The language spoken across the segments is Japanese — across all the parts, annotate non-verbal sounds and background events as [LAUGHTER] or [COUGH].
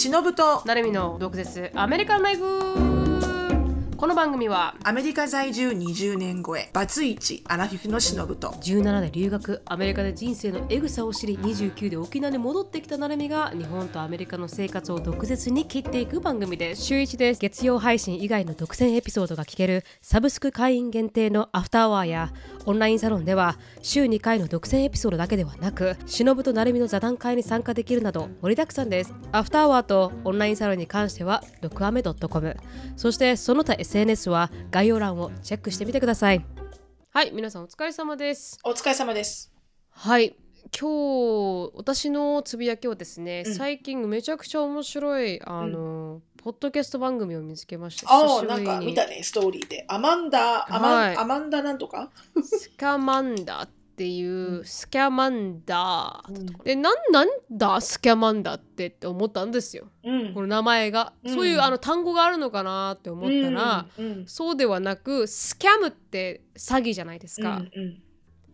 忍と。なるみの毒舌。アメリカンライフ。この番組はアメリカ在住20年超えバツイチアラフィフの忍と。17で留学アメリカで人生のエグさを知り29で沖縄に戻ってきたなるみが日本とアメリカの生活を毒舌に切っていく番組です。週1です。月曜配信以外の独占エピソードが聞けるサブスク会員限定のアフターワーやオンラインサロンでは週2回の独占エピソードだけではなく忍となるみの座談会に参加できるなど盛りだくさんです。アフターワーとオンラインサロンに関しては毒アメ .com そしてその他 SNS は概要欄をチェックしてみてください。はい皆さんお疲れ様です。お疲れ様です。はい今日私のつぶやきはですね、うん。最近めちゃくちゃ面白いあの、ポッドキャスト番組を見つけました。ああなんか見たねストーリーで。アマンダアマン,、はい。アマンダなんとか？[LAUGHS] スキャマンダっていう、うん。スキャマンダうん。でなんなんだスキャマンダってって思ったんですよ。うん。この名前が、うん。そういうあの単語があるのかなって思ったら、うんうんそうではなくスキャムって詐欺じゃないですか、うん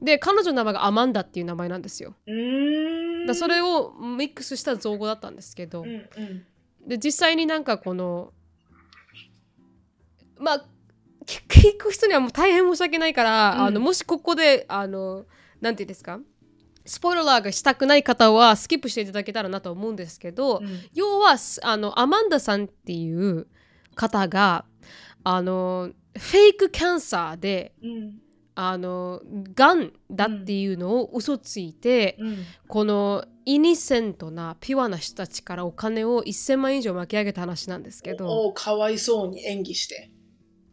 で彼女の名前がアマンダっていう名前なんですよ。うんうーん。だそれをミックスした造語だったんですけど、うんうん。で実際になんかこのまあ聞聞く人にはもう大変申し訳ないから、うん。あのもしここであのなんていうんですか？スポイラーがしたくない方はスキップしていただけたらなと思うんですけど、うん。要はすあのアマンダさんっていう方があのフェイクキャンサーでうん。あのがんだっていうのを嘘ついて、うん。このイニセントなピュアな人たちからお金を1000万以上巻き上げた話なんですけど。おおかわいそうに演技して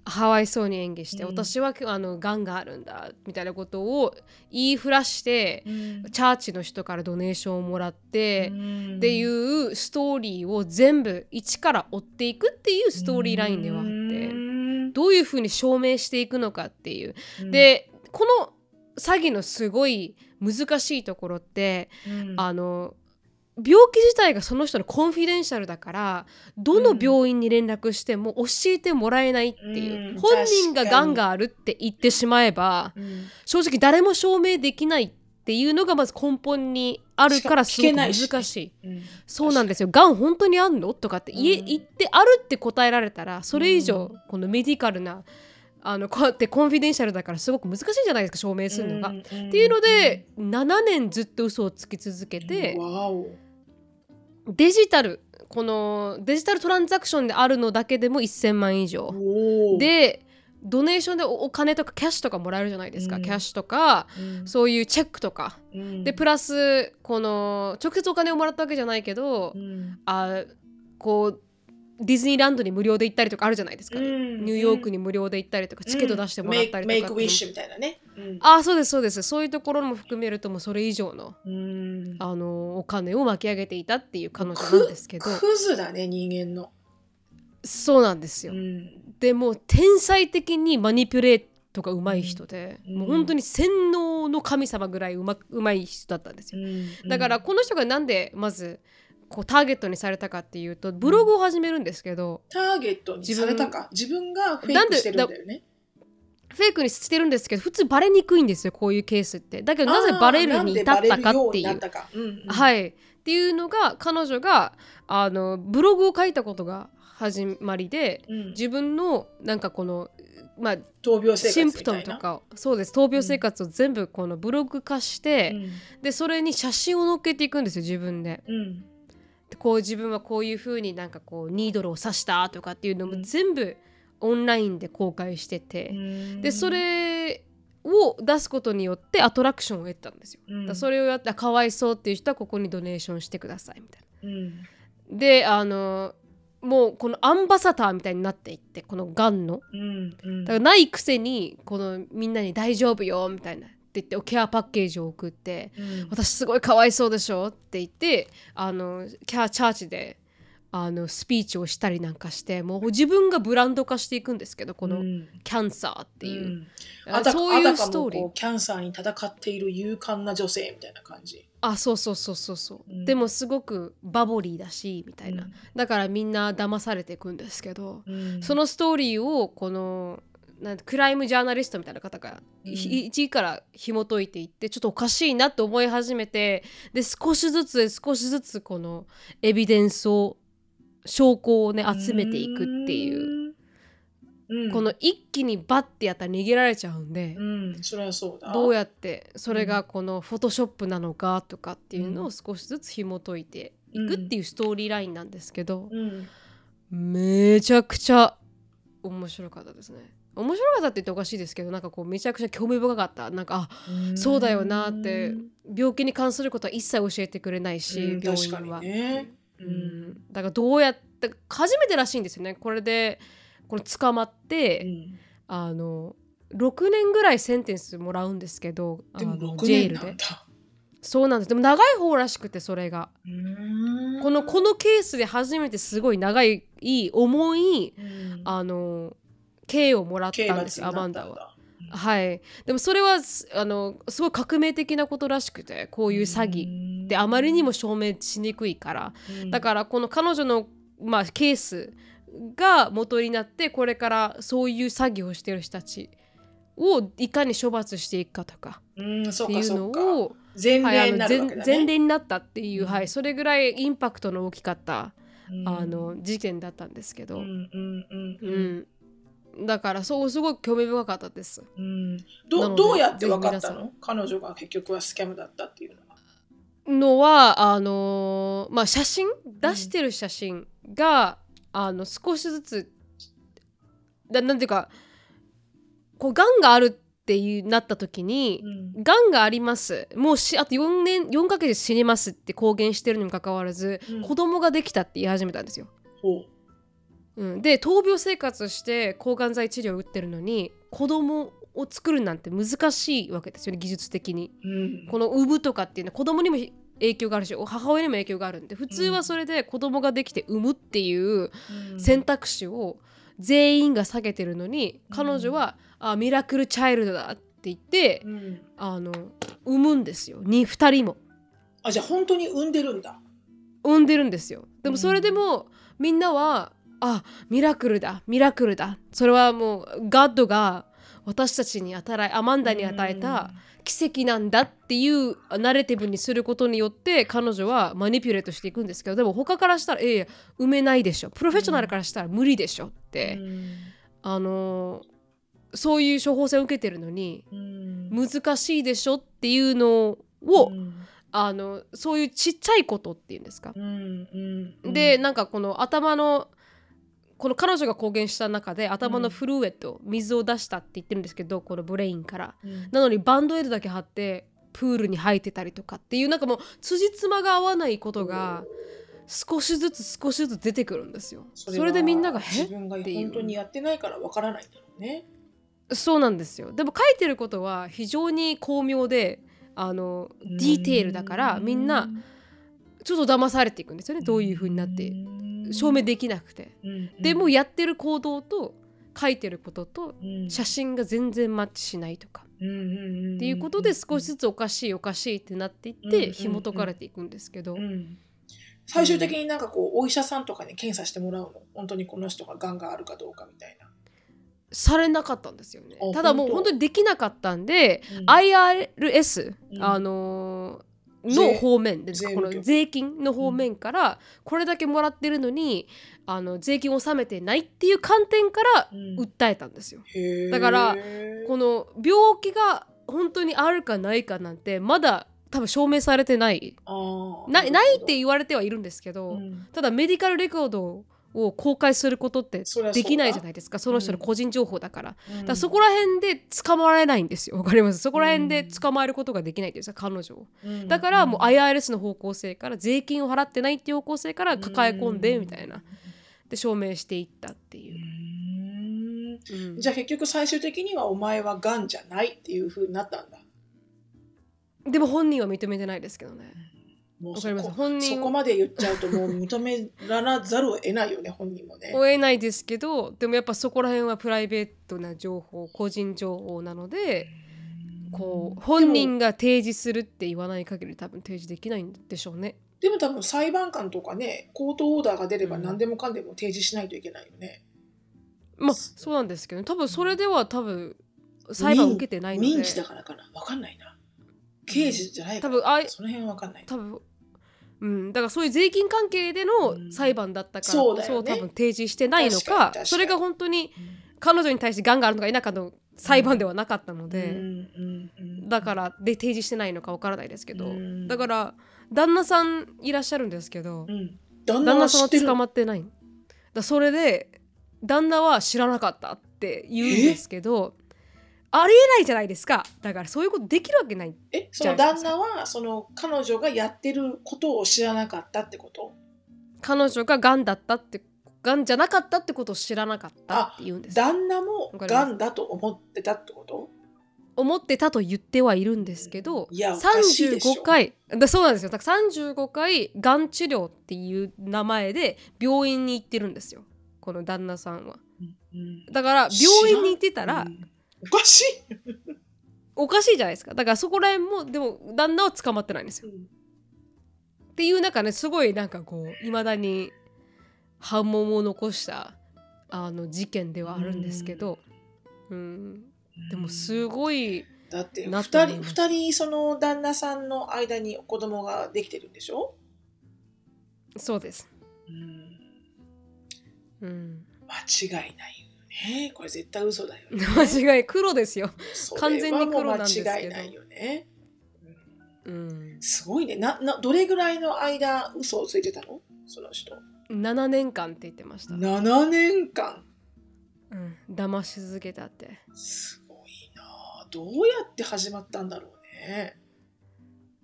ハワイそうに演技して、うん。私はあのがんがあるんだみたいなことを言いふらして、うん。チャーチの人からドネーションをもらって、ん。っていうストーリーを全部一から追っていくっていうストーリーラインではあって、うん。どういうふうに証明していくのかっていう。うん。でこの詐欺のすごい難しいところって、うん。あの病気自体がその人のコンフィデンシャルだからどの病院に連絡しても教えてもらえないっていう、うん本人ががんがあるって言ってしまえばうん。正直誰も証明できないっていうのがまず根本にあるからすごく難しい。うん。そうなんですよ。がん本当にあんの？とかって言言ってあるって答えられたらそれ以上このメディカルなあのこうやってコンフィデンシャルだからすごく難しいじゃないですか証明するのが。うんっていうので7年ずっと嘘をつき続けてデジタルこのデジタルトランザクションであるのだけでも1000万以上。でドネーションでおお金とかキャッシュとかもらえるじゃないですか、うん。キャッシュとかうん。そういうチェックとか。うん。でプラスこの直接お金をもらったわけじゃないけど、うん。あこうディズニーランドに無料で行ったりとかあるじゃないですか、うん。ニューヨークに無料で行ったりとか、チケット出してもらったりとかいうメイクウィッシュみたいなね。うん。あそうですそうです。そういうところも含めるともうそれ以上のうん。あのお金を巻き上げていたっていう彼女なんですけど。ククズだね人間の。そうなんですよ、うん。でもう天才的にマニピュレートが上手い人で、うん。もう本当に洗脳の神様ぐらいうまうまい人だったんですよ。うん。だからこの人がなんでまずこうターゲットにされたかっていうとブログを始めるんですけど、ターゲットにされたか？自分がフェイクしてるんだよね。フェイクにしてるんですけど普通バレにくいんですよこういうケースって。だけどなぜバレるに至ったかっていう。うんうん。はい。っていうのが彼女があのブログを書いたことが始まりでうん。自分のなんかこのまあ闘病生活シンプ。トムとかそうです。闘病生活を全部このブログ化して、でそれに写真を載っけていくんですよ自分で。うん。でこう自分はこういう風になんかこうニードルを刺したとかっていうのもうん。全部オンラインで公開してて、うん。でそれを出すことによってアトラクションを得たんですよ。うん。だそれをやってあかわいそうっていう人はここにドネーションしてくださいみたいな。うん。であのもうこのアンバサダーみたいになっていってこのがんの。うんうん。だからないくせにこのみんなに「大丈夫よ」みたいなって言ってケアパッケージを送ってうん。私すごいかわいそうでしょって言ってあのキャチャーチであのスピーチをしたりなんかしてもう自分がブランド化していくんですけどこのうん。キャンサーっていう、うん。そういうストーリー。キャンサーに戦っている勇敢な女性みたいな感じ。あそうそうそうそうそう、うん。でもすごくバボリーだしみたいな、うん。だからみんな騙されていくんですけど、うん。そのストーリーをこのなんてクライムジャーナリストみたいな方が、うん。ひ一位から紐解いていってちょっとおかしいなと思い始めてで少しずつ少しずつこのエビデンスを証拠をね集めていくっていう。うん、この一気にバッてやったら逃げられちゃうんで、うん。それはそうだ。どうやってそれがこのフォトショップなのかとかっていうのを少しずつ紐解いていくっていうストーリーラインなんですけど、うん。めちゃくちゃ面白かったですね。面白かったって言っておかしいですけどなんかこうめちゃくちゃ興味深かった。なんかあそうだよなって病気に関することは一切教えてくれないし、うん病院は、にね。ううん。ん、だからどうやって初めてらしいんですよね。これでこの捕まって、うん。あの6年ぐらいセンテンスもらうんですけどあでもの6ジェイルで。そうなんです。でも長い方らしくてそれが。うん。このこのケースで初めてすごい長いいい重いうん。あの刑をもらっ刑たんですアマンダは。はい、でもそれはすあのすごい革命的なことらしくてこういう詐欺。ってあまりにも証明しにくいから。うん。だからこの彼女の、まあ、ケースが元になってこれからそういう詐欺をしてる人たちをいかに処罰していくかとか。っていうのを前例になるわけだね。前例になったっていう、うん。はい、それぐらいインパクトの大きかった、うん。あの事件だったんですけど、うんうんうんううんんだからそうすごい興味深かったです。うん。などどうやって分かったの？彼女が結局はスキャムだったっていうのは。のはあのーまあ写真出してる写真が、あの少しずつだなんていうかこうがんがあるっていうなった時にう、ん。がんがあります。もうしあと4年4ヶ月死にますって公言してるにもかかわらず、うん。子供ができたって言い始めたんですよ。ほうん、で闘病生活して抗がん剤治療を打ってるのに子供を作るなんて難しいわけですよね技術的に。ううん。この産むとかっていうのは子供にも影響があるし母親にも影響があるんで普通はそれで子供ができて産むっていううん。選択肢を全員が下げてるのに、彼女はあミラクルチャイルドだって言って、うん。あの産むんですよ。に2人も。あじゃあ本当に産んでるんだ。産んでるんですよ。でもそれでも、みんなはあミラクルだミラクルだ。それはもうガッドが私たちに与えアマンダに与えた奇跡なんだっていうナレティブにすることによって彼女はマニピュレートしていくんですけどでも他からしたらええ埋めないでしょ。プロフェッショナルからしたら無理でしょって、うん。あのーそういう処方箋を受けてるのにうん。難しいでしょっていうのを、うん。あのそういうちっちゃいことっていうんですか、でなんかこの頭のこの彼女が公言した中で頭のフルーエット、水を出したって言ってるんですけどこのブレインから。うん。なのにバンドエイドだけ貼ってプールに入ってたりとかっていうなんかもう辻褄が合わないことが少しずつ少しずつ出てくるんですよ。それはでみんなが「え？って本当にやってないからわからないんだろうね。そうなんですよ。でも書いてることは非常に巧妙であのディテールだからみんなちょっと騙されていくんですよね。どういう風になって。証明できなくて。でもやってる行動と書いてることと写真が全然マッチしないとか。真っっていうことで少しずつおかしいおかしいってなっていって紐解かれていくんですけど。うん。最終的になんかこうお医者さんとかに検査してもらうの？本当にこの人ががんがあるかどうかみたいな。されなかったんですよね。あただもう本当？にできなかったんでうん。IRS うん。あのー税の方面で税務局。この税金の方面からこれだけもらってるのにあの税金を納めてないっていう観点からうん。訴えたんですよ。へー。だからこの病気が本当にあるかないかなんてまだ多分証明されてない。ないって言われてはいるんですけど、うん。ただメディカルレコードを公開することってできないじゃないですか。その人の個人情報だから,、うん。だそこら辺で捕まえないんですよ。わかります？そこら辺で捕まえることができないっていうんですか彼女を。うん。だからもう IRS の方向性から税金を払ってないっていう方向性から抱え込んでみたいな。で証明していったってう。いう、ん。うん。じゃあ結局最終的にはお前はがんじゃないっていう風になったんだ。でも本人は認めてないですけどねもうわかりますそこ本人そこまで言っちゃうともう認めらざるを得ないよね本人もね。追えないですけどでもやっぱそこら辺はプライベートな情報個人情報なのでこう本人が提示するって言わない限り多分提示できないんでしょうね。でも多分裁判官とかねコートオーダーが出ればうん何でもかんでも提示しないといけないよね。まあそうなんですけど多分それでは多分裁判を受けてないので民事だからかなわかんないな。刑事じゃないから多分あいその辺わかんない。多分うん、だからそういう税金関係でのうん。裁判だったからこそそうだよね。多分提示してないの確かそれが本当に彼女に対してがんがあるのか否かの裁判ではなかったので、うん。だからで提示してないのかわからないですけど、うん。だから旦那さんいらっしゃるんですけど、うん。旦那さんは捕まってない。だそれで旦那は知らなかったって言うんですけどありえないじゃないですか。だからそういうことできるわけない。えその旦那はその彼女がやってることを知らなかったってこと？彼女ががんだったってがんじゃなかったってことを知らなかったって言うんです。旦那もがんだと思ってたってこと？思ってたと言ってはいるんですけどいやおかしいでしょ。35回だそうなんですよ。だから35回がん治療っていう名前で病院に行ってるんですよ。この旦那さんは。うんだから病院に行ってたらうんおかしい、おかしいじゃないですか。だからそこら辺もでも旦那は捕まってないんですよ。っていう中ねすごいなんかこういまだに波紋を残したあの事件ではあるんですけど、うん、でもすごいだってな2人と思います。二人その旦那さんの間に子供ができてるんでしょ、そうです、うん、うん、間違いないよねこれ絶対嘘だよね。[LAUGHS] 間違い黒ですよ、完全に黒なんです間違いないよね、うん。うん、すごいね。ななどれぐらいの間嘘をついてたの？その人。7年間って言ってました、7年間？うん、騙し続けたって。すごいな。どうやって始まったんだろうね。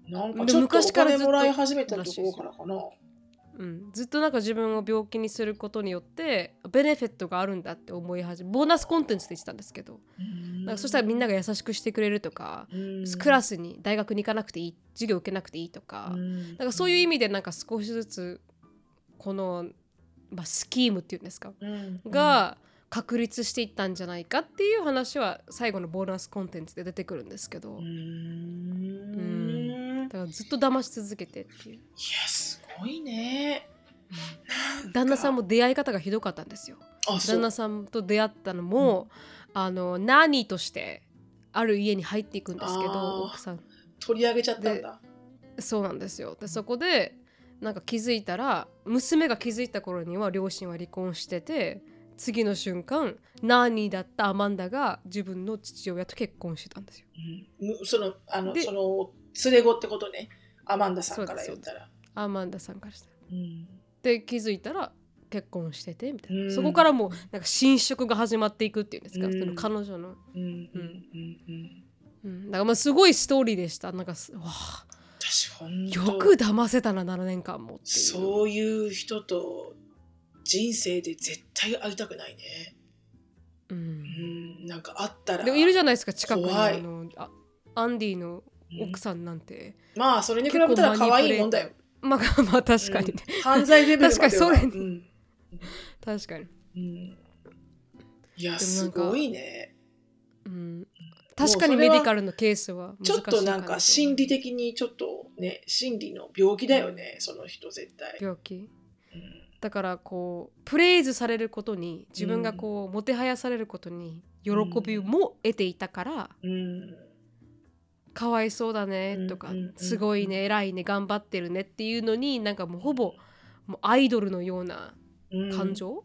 なんかでちょっとお金もらい始めたところからかなうん、ずっとなんか自分を病気にすることによってベネフィットがあるんだって思い始めボーナスコンテンツって言ってたんですけど。なんかそしたらみんなが優しくしてくれるとか、クラスに大学に行かなくていい授業受けなくていいとか、なんかそういう意味でなんか少しずつこの、まあ、スキームっていうんですか、味が確立していったんじゃないかっていう話は最後のボーナスコンテンツで出てくるんですけど、うーん。いだからずっと騙し続けてっていうごいね。旦那さんも出会い方がひどかったんですよ。旦那さんと出会ったのも、あのナーニーとしてある家に入っていくんですけど奥さん。取り上げちゃったんだ。そうなんですよ。でそこでなんか気づいたら娘が気づいた頃には両親は離婚してて次の瞬間ナーニーだったアマンダが自分の父親と結婚してたんですよ。うん。むそのあのでその連れ子ってことね。アマンダさんから言ったらアマンダさんからしたら。うん。で気づいたら結婚しててみたいな、うん。そこからもうなんか侵食が始まっていくっていうんですか、うん。その彼女の、うんうんうん。うん、だからまあすごいストーリーでした。なんかすわあ。よく騙せたな7年間もそういう人と人生で絶対会いたくないね。う、うん。んなんか会ったらでもいるじゃないですか近くに。あのあアンディのうん奥さんなんて、まあそれに比べたら可愛いもんだよまあまあ確かに。ね、うん。犯罪レベル確かにそれうん。確かに、うん。いやすごいね。うん、確かにメディカルのケースは難しいちょっとなんか心理的的にちょっとね心理の病気だよねその人絶対、病気。うん。だからこうプレイズされることに自分がこう、もてはやされることに喜びも得ていたから、うんかわいそうだねとか、すごいね偉いね頑張ってるねっていうのになんかもうほぼもうアイドルのようなうん。感情を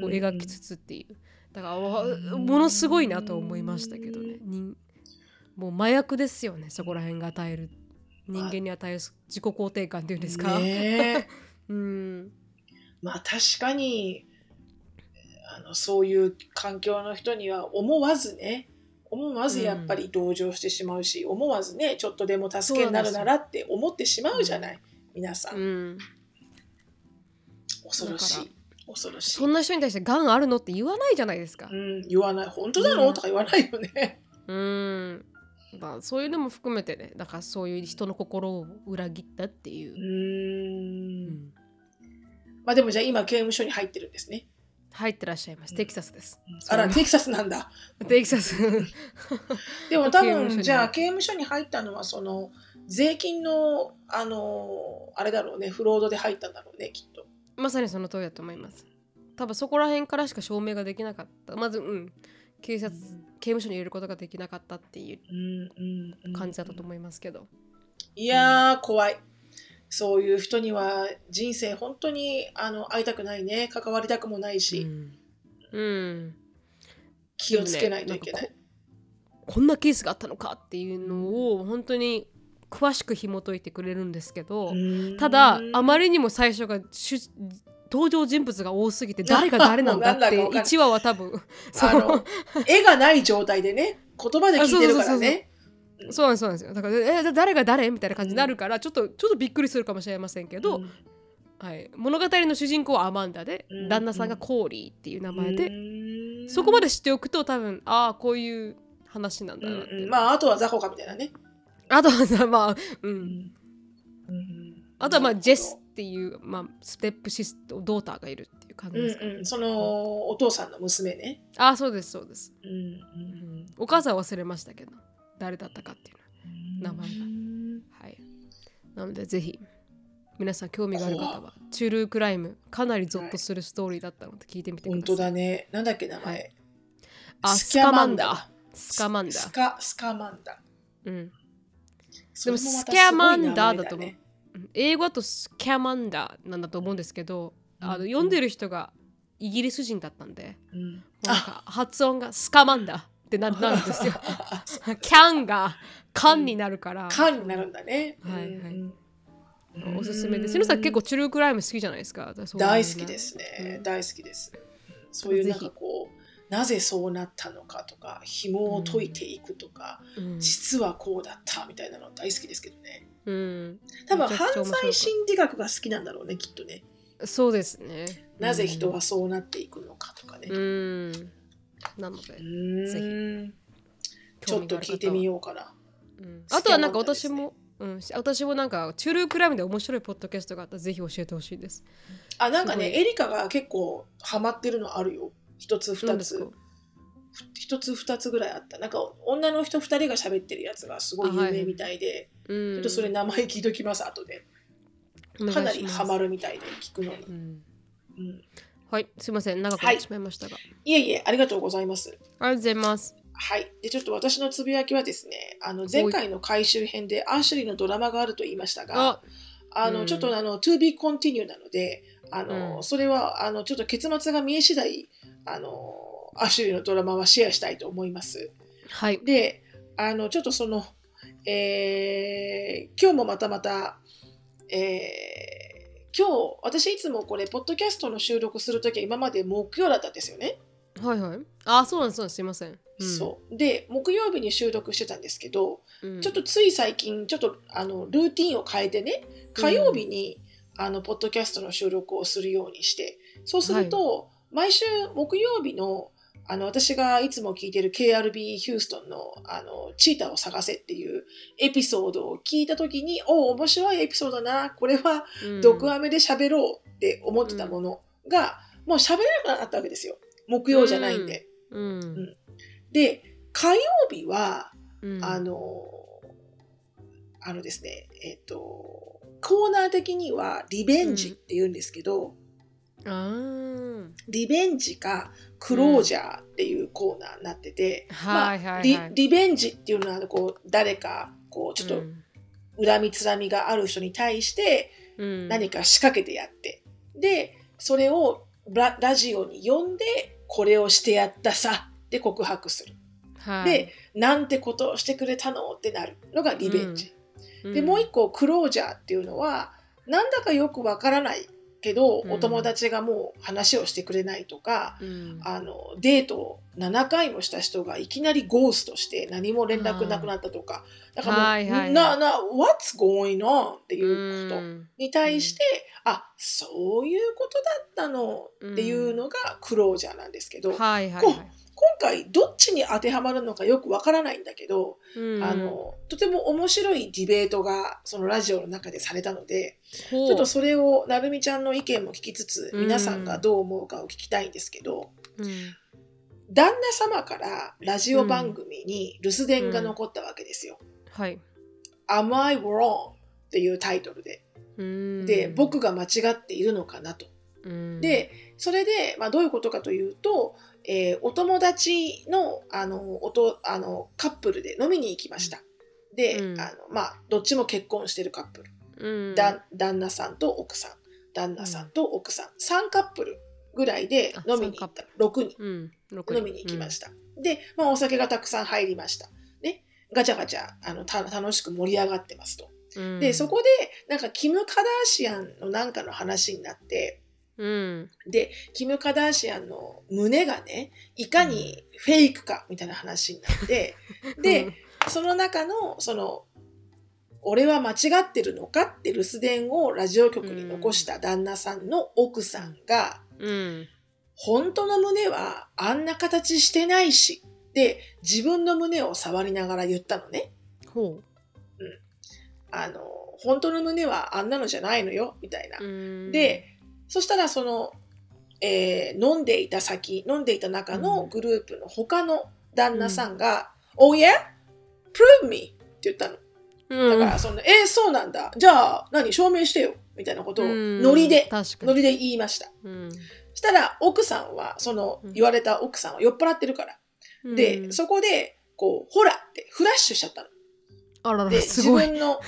描きつつっていう。だからわものすごいなと思いましたけどね。人もう麻薬ですよねそこら辺が与える。人間に与える自己肯定感っていうんですか、ね。え [LAUGHS] うん。まあ確かにあのそういう環境の人には思わずね思わずやっぱり同情してしまうし、思わずねちょっとでも助けになるならって思ってしまうじゃない皆さん、うん、恐ろしだい恐ろしい。そんな人に対してがんあるのって言わないじゃないですか。うん、言わない。本当なの、う？ん。とか言わないよね。うん。まあそういうのも含めてね。だからそういう人の心を裏切ったっていう。う、んうん。まあでもじゃあ今刑務所に入ってるんですね入ってらっしゃいます。テキサスです、あらテキサスなんだ。テキサス。[LAUGHS] でも多分じゃあ刑務所に入ったのはその税金のあのあれだろうねフロードで入ったんだろうねきっと。まさにその通りだと思います。多分そこら辺からしか証明ができなかった。まずうん。警察、刑務所に入れることができなかったっていう感じだったと思いますけど、いやー怖いそういう人には人生本当にあの会いたくないね。関わりたくもないし、うん、うん。気をつけないといけない。ねなここんなケースがあったのかっていうのを本当に詳しく紐解いてくれるんですけど、うん。ただあまりにも最初が主登場人物が多すぎて [LAUGHS] 誰が誰なんだってなんだかわかんない。1話は多分その絵がない状態でね言葉で聞いてるからね。そうなんですそうなんですよ。だからえだ誰が誰みたいな感じになるから、ちょっとちょっとびっくりするかもしれませんけど、うん。はい、物語の主人公はアマンダで、うん。旦那さんがコーリーっていう名前で、うん。そこまで知っておくと多分ああこういう話なんだうんなって、うん。まああとはザホかみたいなね。あとはさまあううん。んうん。あとはまあジェスっていう、まあ、ステップシストドーターがいるっていう感じうんですか、うん、そのお父さんの娘ね。ああそうですそうです、うんうん。お母さんは忘れましたけど誰だったかっていう名前が。ははい。なのでぜひ皆さん興味がある方はチュルークライムかなりゾッとするストーリーだったので聞いてみてく本ださい、当だね。なんだっけ名は前。あスカマンダダスカマンダスカスカマンダ。うん。それまたスキャマンダすごい名前だと思うね英語だとスキャマンダなんだと思うんですけど、あのうん読んでる人がイギリス人だったんで、うん。なんか発音がスカマンダってな [LAUGHS] なるんですよ。キャンがカンになるから、缶になるんだね。はいはいうんおすすめです。しのさん結構チュルークライム好きじゃないですか？大好きですね、うん大好きです。そういうなんかこうなぜそうなったのかとか紐を解いていくとか、うん実はこうだったみたいなの大好きですけどね。うん多分犯罪心理学が好きなんだろうねきっとね。そうですね。なぜ人はそうなっていくのかとかね。うんなのでう、ーんちょっと聞いてみう。ようかな。うんあとはなんか私も、うん、私もなんかチュルークライムで面白いポッドキャストがあったらぜひ教えてほしいです。あなんかねエリカが結構ハマってるのあるよ。一つ二つ一つ二つぐらいあった。なんか女の人二人が喋ってるやつがすごい有名みたいで、うんちょっとそれ名前聞いときます後で。かなりハマるみたいで聞くのに。うんうん、はい、すいません、長くなってしまいましたが。いえいえありがとうございます。ありがとうございます。はい。で、ちょっと私のつぶやきはですね、あの前回の回収編でアシュリーのドラマがあると言いましたが、あ、あの、うんちょっとあの、to be continue なので、あの、うんそれは、あの、ちょっと結末が見え次第、あの、アシュリーのドラマはシェアしたいと思います。はい。で、あの、ちょっとその、えー今日もまたまた、えー今日、私いつもこれ、ポッドキャストの収録するときは今まで木曜だったんですよね。はいはい。あ、そうなんです、そうなんです、すいません。うんそう。で、木曜日に収録してたんですけど、うんちょっとつい最近、ちょっとあのルーティンを変えてね、火曜日に、あのポッドキャストの収録をするようにして、そうすると、毎週木曜日のあの私がいつも聞いてる KRB ヒューストンのあのチーターを探せっていうエピソードを聞いたときに、おお、面白いエピソードだな、これはうん毒アメで喋ろうって思ってたものが、もう喋れなくなったわけですよ。木曜じゃないんで。うん。で、火曜日は、うんあの、あのですね、えっ、と、コーナー的にはリベンジって言うんですけど、リベンジかクロージャーっていうコーナーになってて、まあはいはい。はい。リリベンジっていうのはこう誰かこうちょっとうん。恨みつらみがある人に対してうん。何か仕掛けてやって、でそれをララジオに呼んでこれをしてやったさって告白する。はい。で、なんてことをしてくれたのってなるのがリベンジ。うん。でもう一個クロージャーっていうのはなんだかよくわからないけど、うん。お友達がもう話をしてくれないとかうん。あのデートを7回もした人がいきなりゴーストして何も連絡なくなったとか。だからもう、はいはいはい。なな What's going on? っていうこと。うん。に対して、あそういうことだったの。っていうのがクロージャーなんですけど、はいはいこはい。今回どっちに当てはまるのかよくわからないんだけど、うんあのとても面白いディベートがそのラジオの中でされたのでちょっとそれをなるみちゃんの意見も聞きつつうん皆さんがどう思うかを聞きたいんですけど、うん旦那様からラジオ番組に留守電が残ったわけですよ。はい。Am I wrong? っていうタイトルで。うんで、僕が間違っているのかなと。うん。で、それで、まあ、どういうことかというと、えーお友達のあのおとあのカップルで飲みに行きました。で、うん。あのまあ、どっちも結婚してるカップル。うん。だ旦那さんと奥さん。旦那さんと奥さん、3カップルぐらいで飲みに行った。6人。うん。飲みに行きました、で、まあ、お酒がたくさん入りました。ね。ガチャガチャあのた楽しく盛り上がってますと。うん。でそこでなんかキム・カダーシアンのなんかの話になってうん。でキム・カダーシアンの胸がねいかにフェイクかみたいな話になって、[LAUGHS] でその中のその俺は間違ってるのかって留守電をラジオ局に残した旦那さんの奥さんが、うん。本当の胸はあんな形してないしで自分の胸を触りながら言ったのね。ほあの本当の胸はあんなのじゃないのよみたいな。う。うん。でそしたらその、えー飲んでいた先飲んでいた中のグループの他の旦那さんが「Oh yeah? Prove me!」って言ったの。うんだからその、えーそうなんだじゃあ何証明してよみたいなことをうんノリでノリで言いました。うんしたら奥さんはそのうん言われた奥さんは酔っ払ってるから。で、うんそこでこうほらってフラッシュしちゃったの。あららで自分の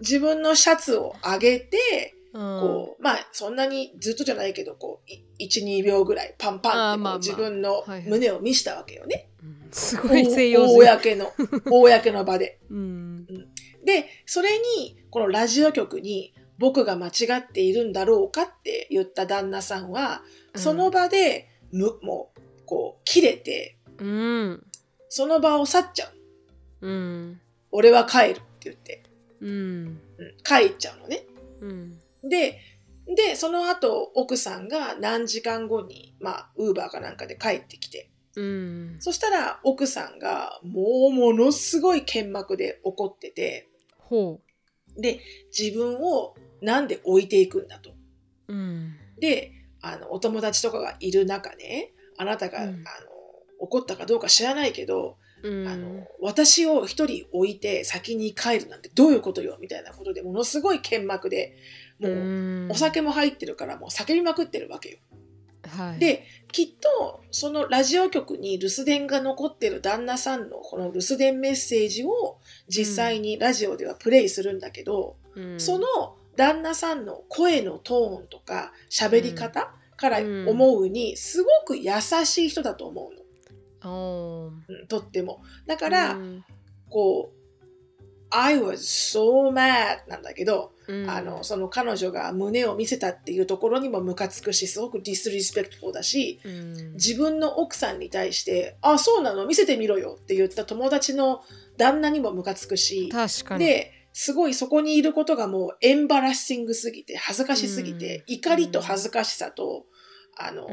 自分のシャツを上げてここうまあそんなにずっとじゃないけどこう12秒ぐらいパンパンってまあまあ。自分のはいはい。胸を見したわけよね。うん。すごい西洋お人。公の公の場で。[LAUGHS] うん。でそれにこのラジオ局に僕が間違っているんだろうかって言った旦那さんは、その場でむもうこう切れてうん。その場を去っちゃう。うん。俺は帰るって言って、うん。うん。帰っちゃうのね。うんで、で、その後、奥さんが何時間後に、まあ、ウーバーかなんかで帰ってきて、うん。そしたら奥さんがもうものすごい剣幕で怒ってて、ほで、自分をなんで置いていくんだと。ううん。で、あの、お友達とかがいる中ね、あなたが、うん。あの、怒ったかどうか知らないけど、うん。あの、私を一人置いて先に帰るなんてどういうことよみたいなことでものすごい剣幕で、もう、ん。お酒も入ってるからもう叫びまくってるわけよ。はい。できっとそのラジオ局に留守電が残ってる旦那さんのこの留守電メッセージを実際にラジオではプレイするんだけど、うん。その旦那さんの声のトーンとか喋り方から思うにすごく優しい人だと思うの、うんとっても。だから、うん。こう「I was so mad」なんだけど、うん。あのその彼女が胸を見せたっていうところにもムカつくしすごくディスリスペクトだしうん。自分の奥さんに対して「あそうなの？見せてみろよ」って言った友達の旦那にもムカつくし確かに。ですごいそこにいることがもう embarrassing すぎて恥ずかしすぎて、うん。怒りと恥ずかしさとあの、ん。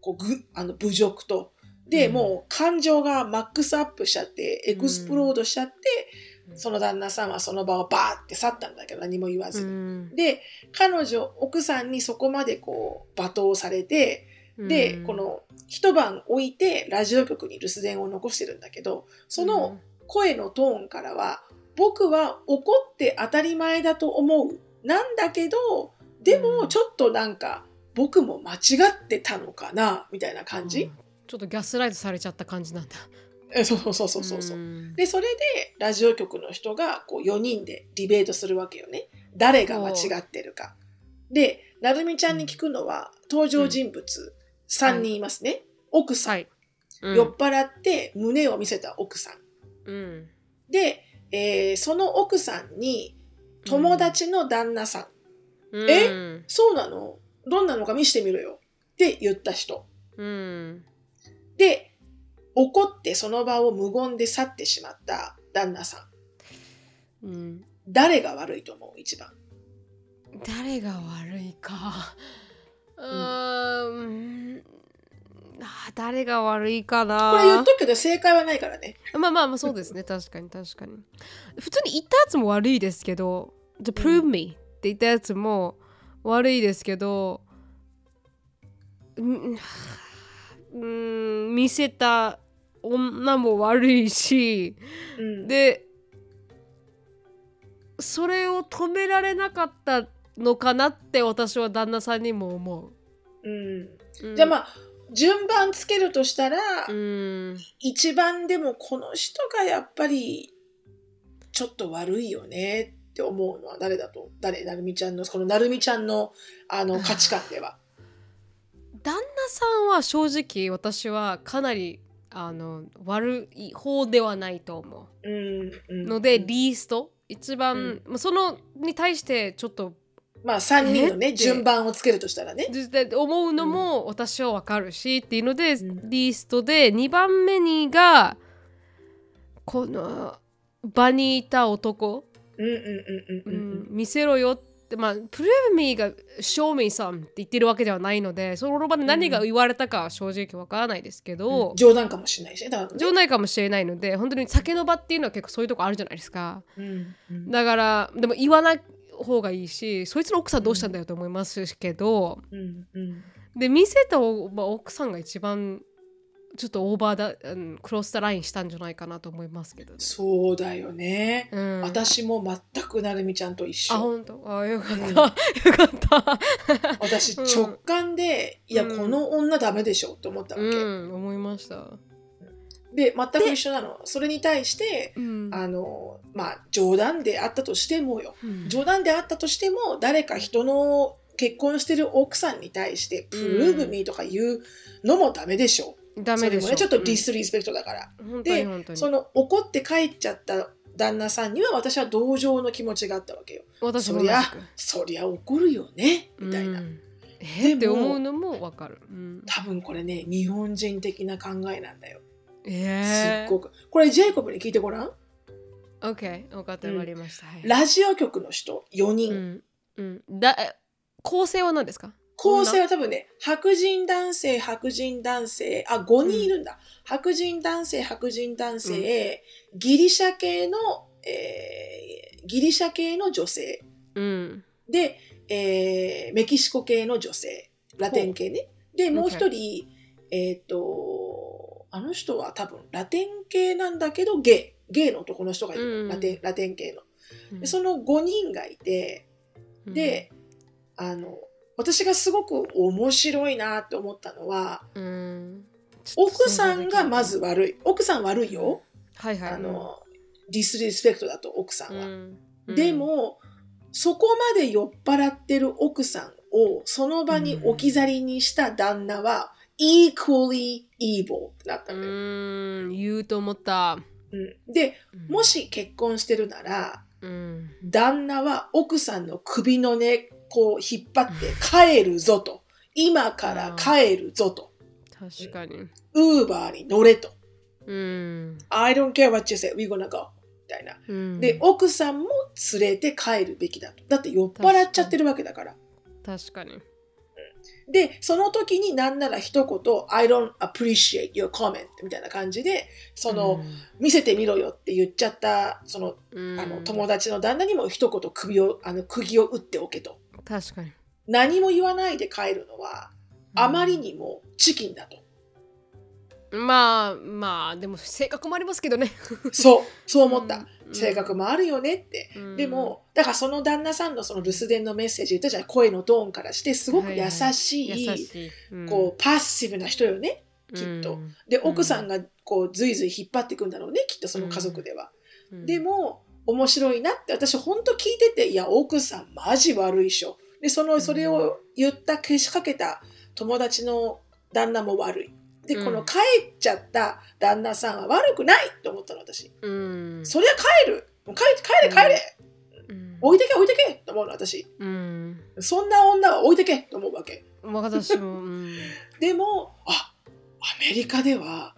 こうぐあの侮辱と。で、うん。もう感情が max up しちゃって explode しちゃって、うんその旦那さんはその場をバーって去ったんだけど何も言わずに。うん。で彼女奥さんにそこまでこう罵倒されてで、うん。この一晩置いてラジオ局に留守電を残してるんだけどその声のトーンからは僕は怒って当たり前だと思う。なんだけどでうん。もちょっとなんか僕も間違ってたのかなみたいな感じ、うん。ちょっとギャスライトされちゃった感じなんだえそうそうそうそうそう、ん。でそれでラジオ局の人がこう4人でディベートするわけよね。誰が間違ってるか。でなるみちゃんに聞くのは登場人物3人いますね、奥さん、はい。うん。酔っ払って胸を見せた奥さん。うん。で、えーその奥さんに友達の旦那さん、うん。え？そうなの？どんなのか見せてみろよ。って言った人。うん。で怒ってその場を無言で去ってしまった旦那さん。うん誰が悪いと思う？一番。誰が悪いか。うーん。誰が悪いかな。これ言っとくけど正解はないからね。まあまあまあそうですね。[LAUGHS] 確かに確かに。普通に言ったやつも悪いですけど「The prove me」って言ったやつも悪いですけどうんうん見せた女も悪いしうん。でそれを止められなかったのかなって私は旦那さんにも思う。うん。じゃあまあ順番つけるとしたら、うん。一番でもこの人がやっぱりちょっと悪いよねって思うのは誰だと？誰？なるみちゃんのこのなるみちゃんのあの [SIGHS] 価値観では。旦那さんは正直私はかなりあの悪い方ではないと思う。んううん。ので、リースト。一番、まあそのに対してちょっとまあ3人のね順番をつけるとしたらね。で思うのも私はわかるし、っていうので、ん。リーストで2番目にがこの場にいた男、うんうんうんうんうん。うん。見せろよってまあプレミーが show me some って言ってるわけではないのでその場で何が言われたかは正直わからないですけど、冗談かもしれないしね。冗談かもしれないので本当に酒の場っていうのは結構そういうとこあるじゃないですか。うんうん。だからでも言わない方がいいしそいつの奥さんどうしたんだよと思いますけど、うんうん。で見せた、まあ、奥さんが一番ちょっとオーバーだ、うん、クロスタラインしたんじゃないかなと思いますけどね。そうだよね。うん、私も全くなるみちゃんと一緒。あ本当？あよかった、うんよかった。私うん直感で、いやうんこの女ダメでしょって思ったわけ。うん思いました。で全く一緒なの。それに対してうんあのまあ冗談であったとしてもよ。うん冗談であったとしても誰か人の結婚してる奥さんに対して「プルーブミー」とか言うのもダメでしょ。ダメでしょ。ねちょっとディスリスペクトだから。うん本当にで本当に。その怒って帰っちゃった旦那さんには私は同情の気持ちがあったわけよ。私もそりゃそりゃ怒るよねみたいな。うんえ？って思うのもわかる。うん、多分これね日本人的な考えなんだよ。すえっごく。これジェイコブに聞いてごらん？OK、分かった、うんわかりました。はい、ラジオ局の人4人。うんうん、だえ構成は何ですか？構成は多分ね白人男性白人男性あ5人いるんだ、白人男性白人男性、ギリシャ系の、えーギリシャ系の女性。うん。で、えーメキシコ系の女性。ラテン系ね。でもう一人、えっ、とあの人は多分ラテン系なんだけどゲイゲイの男の人がいる、うん。ラテンラテン系の。うん。でその5人がいてで、あの私がすごく面白いなって思ったのはうん、奥さんがまず悪い。奥さん悪いよ、はいはい、あのディスリスペクトだと奥さんは、うん、でもそこまで酔っ払ってる奥さんをその場に置き去りにした旦那は、equally evil ってなったうのよ、ん。言うと思った、うん。でもし結婚してるならうん、旦那は奥さんの首の根こう引っ張って帰るぞと。今から帰るぞと。確かに、ウーバーに乗れと。うん、I don't care what you say we're gonna go みたいな。うん、で奥さんも連れて帰るべきだと。だって酔っ払っちゃってるわけだから。確かに。でその時になんなら一言 I don't appreciate your comment みたいな感じでその、見せてみろよって言っちゃったそのうん、あの友達の旦那にも一言首をあの釘を打っておけと確かに。何も言わないで帰るのはあまりにもチキンだと。まあまあでも性格もありますけどね。[LAUGHS] そう、そう思った。うん。性格もあるよねって。うん。でも、だからその旦那さんのその留守電のメッセージ言ったじゃん、声のトーンからして、すごく優しい、優しい、うん。こう、パッシブな人よね。きっと。で、奥さんがこう、ずいずい引っ張っていくんだろうね、きっとその家族では。うん。でも、面白いなって、私本当聞いてて、いや、奥さんマジ悪いっしょ。で、その、それを言った、けしかけた友達の旦那も悪い。で、うん。この帰っちゃった旦那さんは悪くないと思ったの、私。うん。そりゃ帰る。帰帰れ帰れ、うん。置いてけ置いてけと思うの私。うん。そんな女は置いてけと思うわけ。私も、[LAUGHS] うん。でもあアメリカでは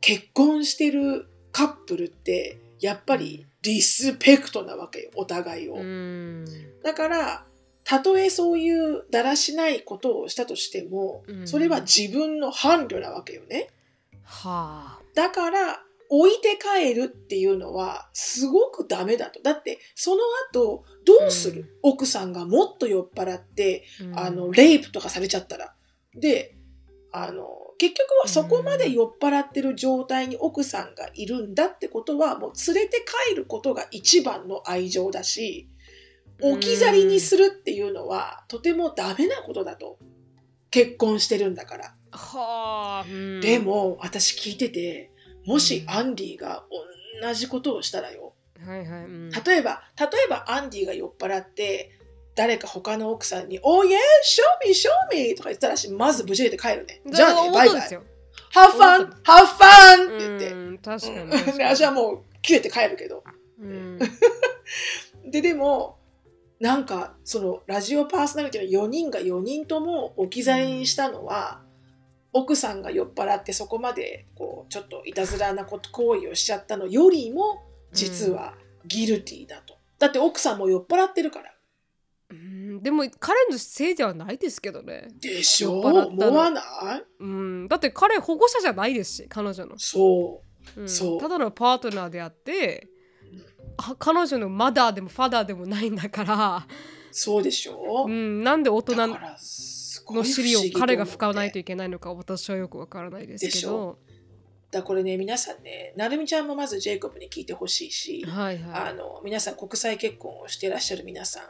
結婚してるカップルってやっぱりリスペクトなわけよお互いを、うん。だからたとえそういうだらしないことをしたとしても、うん。それは自分の伴侶なわけよね。はあ。だから置いて帰るっていうのはすごくダメだと。だってその後どうする、うん。奥さんがもっと酔っ払って、うん。あのレイプとかされちゃったら。であの結局はそこまで酔っ払ってる状態に奥さんがいるんだってことはもう連れて帰ることが一番の愛情だし置き去りにするっていうのはとてもダメなことだと結婚してるんだから。はあ、うん。でも私聞いててもしアンディが同じことをしたらよ。はいはい、うん、例えば例えばアンディが酔っ払って誰か他の奥さんに「おいえ show me show me」とか言ったらしまず無事で帰るね。じゃあねバイバイ。Have fun! Have fun! って言って。うん確かに。うん。確かに。で私はもう切れて帰るけど。うん。[LAUGHS] ででもなんかそのラジオパーソナリティの4人が4人とも置き去りにしたのは、奥さんが酔っ払ってそこまでこうちょっといたずらなこと行為をしちゃったのよりも実はギルティだと、だって奥さんも酔っ払ってるから。うんでも彼のせいではないですけどね、でしょ？酔っ払ったの。思わない？うん、だって彼保護者じゃないですし彼女の、そう。うん。そう。ただのパートナーであってあ彼女のマダーでもファダーでもないんだから、そうでしょ、うん、なんで大人の尻を彼が拭かないといいけないのか私はよくわからないですでしけどだこれね皆さんねなるみちゃんもまずジェイコブに聞いてほしいし、はいはあの皆さん国際結婚をしていらっしゃる皆さん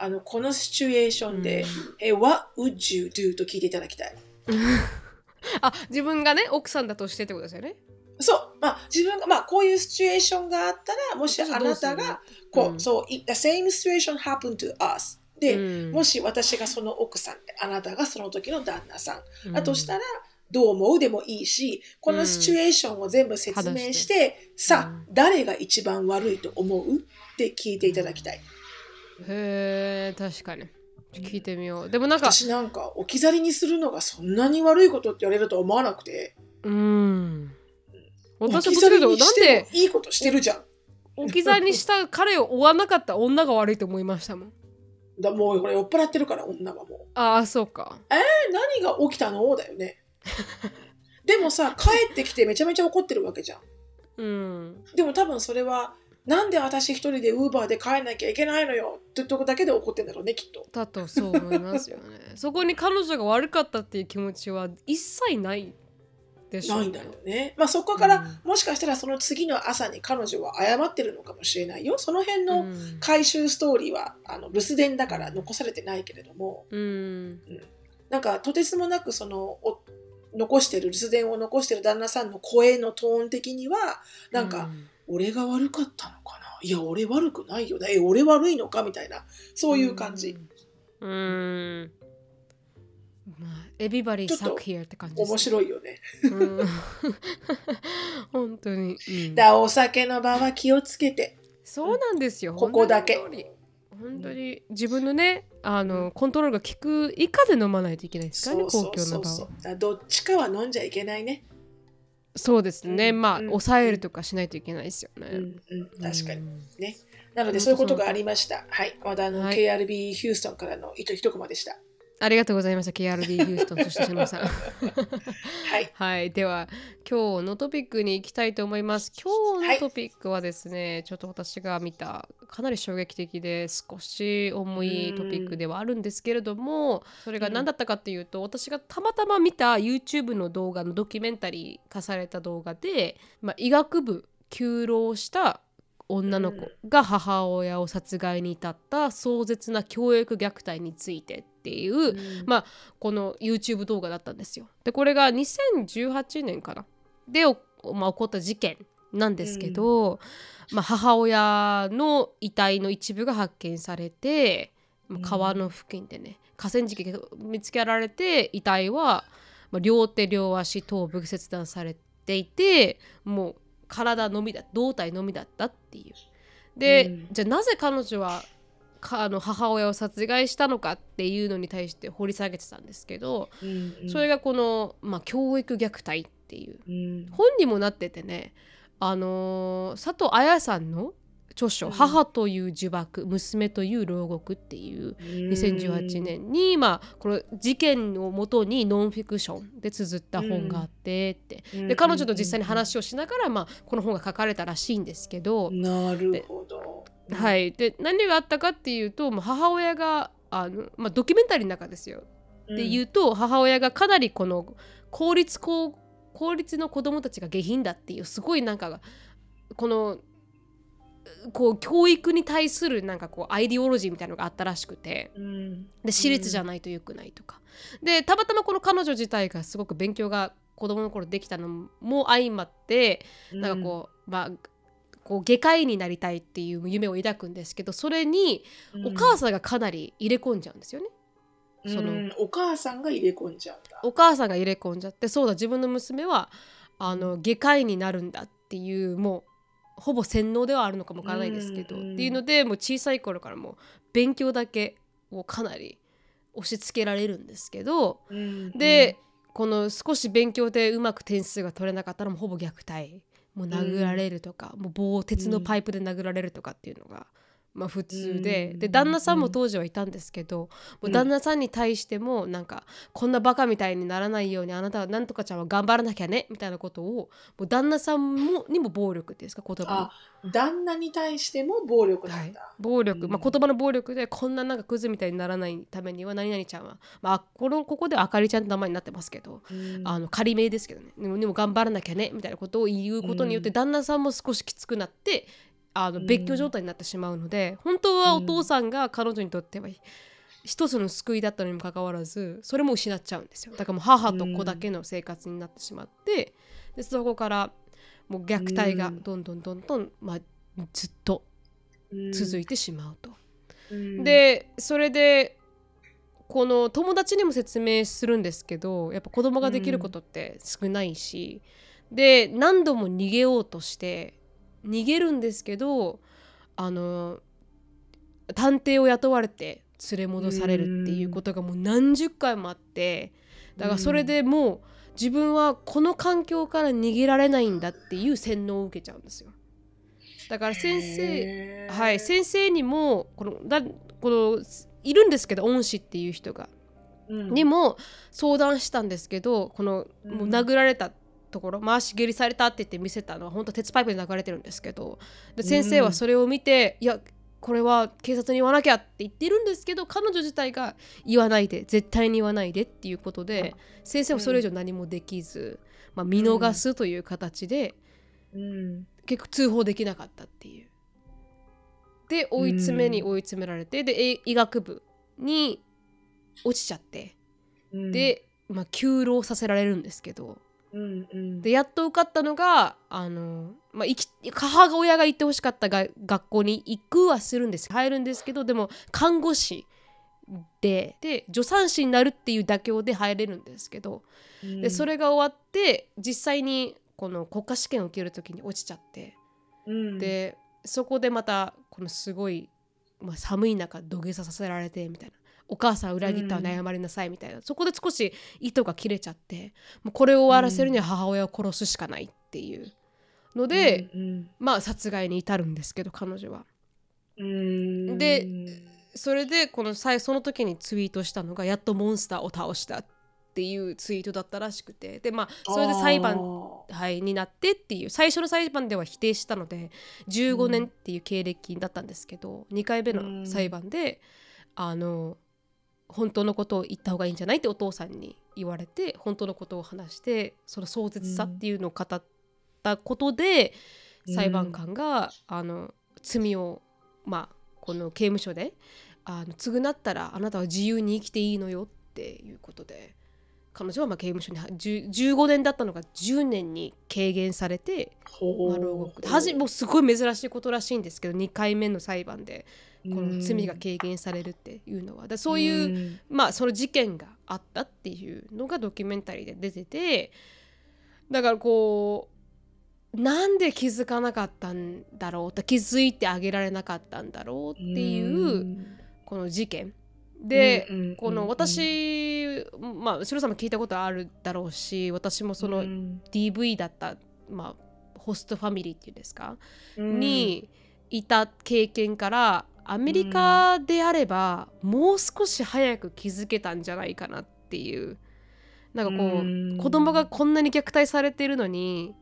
あのこのシチュエーションで「え What would you do?」と聞いていただきたい。い [LAUGHS] あ自分がね奥さんだとしてってことですよね。そう、まあ、自分が、まあ、こういうシチュエーションがあったらもしあなたがこう、うん。そう、the same situation happened to us で、うん。もし私がその奥さんであなたがその時の旦那さん、うん。だとしたらどう思うでもいいしこのシチュエーションを全部説明して、さあ、誰が一番悪いと思う？って聞いていただきたい。へえ確かに。聞いてみよう。でもなんか私なんか置き去りにするのがそんなに悪いことって言われるとは思わなくて。うん。私置き去はどっちかというとなんでもいいことしてるじゃん。置き去りにした彼を追わなかった女が悪いと思いましたもん。だもうこれ酔っ払ってるから女はもう。ああそうか。え何が起きたの？だよね。[LAUGHS] でもさ帰ってきてめちゃめちゃ怒ってるわけじゃん。うん。でも多分それはなんで私一人でウーバーで帰んなきゃいけないのよ？ってとこだけで怒ってんだろうねきっと。だとそう思いますよね。[LAUGHS] そこに彼女が悪かったっていう気持ちは一切ないでしょう、ないんだろうね。まあそこから、うん。もしかしたらその次の朝に彼女は謝ってるのかもしれないよ。その辺のうん。回収ストーリーはあの留守電だから残されてないけれども。うん。なんかとてつもなくそのお残してる留守電を残してる旦那さんの声のトーン的にはなんか、俺が悪かったのかな？いや俺悪くないよね。え俺悪いのか？みたいな。そういう感じ、うん。うん。まあエビバリー作 here って感じです面白いよね。うん。[LAUGHS] 本当に、うん。だお酒の場は気をつけて。そうなんですよ。ここだけ。本当に。自分のねあのコントロールが効く以下で飲まないといけないですからねそう公そうそう。共の場は。どっちかは飲んじゃいけないねそうですね、うんまあ、うん。抑えるとかしないといけないですよね、うんうん確かに。うんなのでそういうことがありました。はい。まだあの、はい。KRB ヒューストンからの糸一コマでしたありがとうございました。KRB ヒューストンそしてシャノさん。はい。[LAUGHS] はい、では今日のトピックに行きたいと思います。今日のトピックはですね、ちょっと私が見たかなり衝撃的で少し重いトピックではあるんですけれども、それが何だったかっていうと、私がたまたま見た YouTube の動画のドキュメンタリー化された動画で、まあ、医学部休労した女の子が母親を殺害に至った壮絶な教育虐待についてっていう、まあこの YouTube 動画だったんですよ。でこれが2018年かな。で、おまあ、起こった事件なんですけど、まあ、母親の遺体の一部が発見されて、まあ川の付近でね河川敷が見つけられて遺体は、まあ、両手両足頭部切断されていてもう体のみだ胴体のみだったっていう。で、うん。じゃあなぜ彼女はかあの母親を殺害したのかっていうのに対して掘り下げてたんですけど、うんうん。それがこの、まあ、教育虐待っていう。うん。本にもなっててねあのー佐藤綾さんの著書「うん。母という呪縛娘という牢獄」っていう2018年に、まあ、この事件をもとにノンフィクションで綴った本があってって、で彼女と実際に話をしながら、まあ、この本が書かれたらしいんですけど、なるほど。はい、で何があったかっていうと、まあ、母親があの、まあ、ドキュメンタリーの中ですよ。で言うと母親がかなりこの公立高公立の子供たちが下品だっていうすごいなんかこのこう教育に対するなんかこうアイディオロジーみたいなのがあったらしくて。うん。で私立じゃないとよくないとか、でたまたまこの彼女自体がすごく勉強が子供の頃できたのも相まってなんかこう、まあこう外科医になりたいっていう夢を抱くんですけどそれにお母さんがかなり入れ込んじゃうんですよね。うん、そのうん。お母さんが入れ込んじゃうんだ。お母さんが入れ込んじゃってそうだ自分の娘はあの外科医になるんだっていうもうほぼ洗脳ではあるのかもわからないですけど、うんうんっていうのでもう小さい頃からもう勉強だけをかなり押し付けられるんですけど、うんで、この少し勉強でうまく点数が取れなかったらもうほぼ虐待もう殴られるとか、もう棒鉄のパイプで殴られるとかっていうのが、まあ、普通で,、うんで旦那さんも当時はいたんですけど、もう旦那さんに対してもなんかこんなバカみたいにならないようにあなたはなんとかちゃんは頑張らなきゃねみたいなことをもう旦那さんもにも暴力ですか言葉のあ旦那に対しても暴力なはい。んだ。、暴力、うん。まあ、言葉の暴力でこんななんかクズみたいにならないためには何々ちゃんは、まあ、このここではあかりちゃんって名前になってますけど、うん。あの仮名ですけどね。でもでも頑張らなきゃねみたいなことを言うことによってうん。旦那さんも少しきつくなってあのうん。別居状態になってしまうので本当はお父さんが彼女にとっては一つの救いだったのにもかかわらずそれも失っちゃうんですよ。だからもう母と子だけの生活になってしまってでそこからもう虐待がどんどんどんどん、まあ、ずっと続いてしまうと。うん、でそれでこの友達にも説明するんですけどやっぱ子供ができることって少ないし、で何度も逃げようとして逃げるんですけどあの探偵を雇われて連れ戻されるっていうことがもう何十回もあってだからそれでもう自分はこの環境から逃げられないんだっていう洗脳を受けちゃうんですよ。だから先生はい、先生にもこのだこのいるんですけど恩師っていう人が、うん。にも相談したんですけどこの、うん。もう殴られたところ回し蹴りされたって言って見せたのは本当鉄パイプで流れてるんですけどで先生はそれを見て、いやこれは警察に言わなきゃって言ってるんですけど彼女自体が言わないで絶対に言わないでっていうことで先生はそれ以上何もできず、まあ、見逃すという形で、うん。結構通報できなかったっていう。で追い詰めに追い詰められて、でえ医学部に落ちちゃって、うん、で、まあ、休労させられるんですけどうんうん、でやっと受かったのがあの、まあ、行き母親が行ってほしかったが学校に行くはするんです。入るんですけどでも看護師でで助産師になるっていう妥協で入れるんですけど、うん。でそ、れが終わって実際にこの国家試験を受ける時に落ちちゃって。うん、でそこでまたこのすごい、まあ、寒い中土下座させられてみたいなお母さん裏切ったわうん。謝りなさいみたいな、そこで少し糸が切れちゃってもうこれを終わらせるには母親を殺すしかないっていうので、うんまあ殺害に至るんですけど彼女は。うん、でそれでこの際その時にツイートしたのがやっとモンスターを倒したっていうツイートだったらしくて。でまあそれで裁判はい、になってっていう最初の裁判では否定したので15年っていう経歴だったんですけど、2回目の裁判で、あの本当のことを言った方がいいんじゃないってお父さんに言われて本当のことを話してその壮絶さっていうのを語ったことで、うん。裁判官があの罪をまあこの刑務所であの償ったらあなたは自由に生きていいのよっていうことで彼女はまあ刑務所には10 15年だったのが10年に軽減されて、ほう。まあ、牢獄。ではじもうすごい珍しいことらしいんですけど2回目の裁判でこの罪が軽減されるっていうのは。だそういう、うん。まあその事件があったっていうのがドキュメンタリーで出ててだからこうなんで気づかなかったんだろう？って気づいてあげられなかったんだろう？っていうこの事件で、うんうんこのうん。私、まあ白さんも聞いたことあるだろうし私もそのうん。DV だった、まあ、ホストファミリーっていうんですか、うん。にいた経験からアメリカであれば、もう少し早く気づけたんじゃないかなっていう。なんかこう、うん。子供がこんなに虐待されてるのに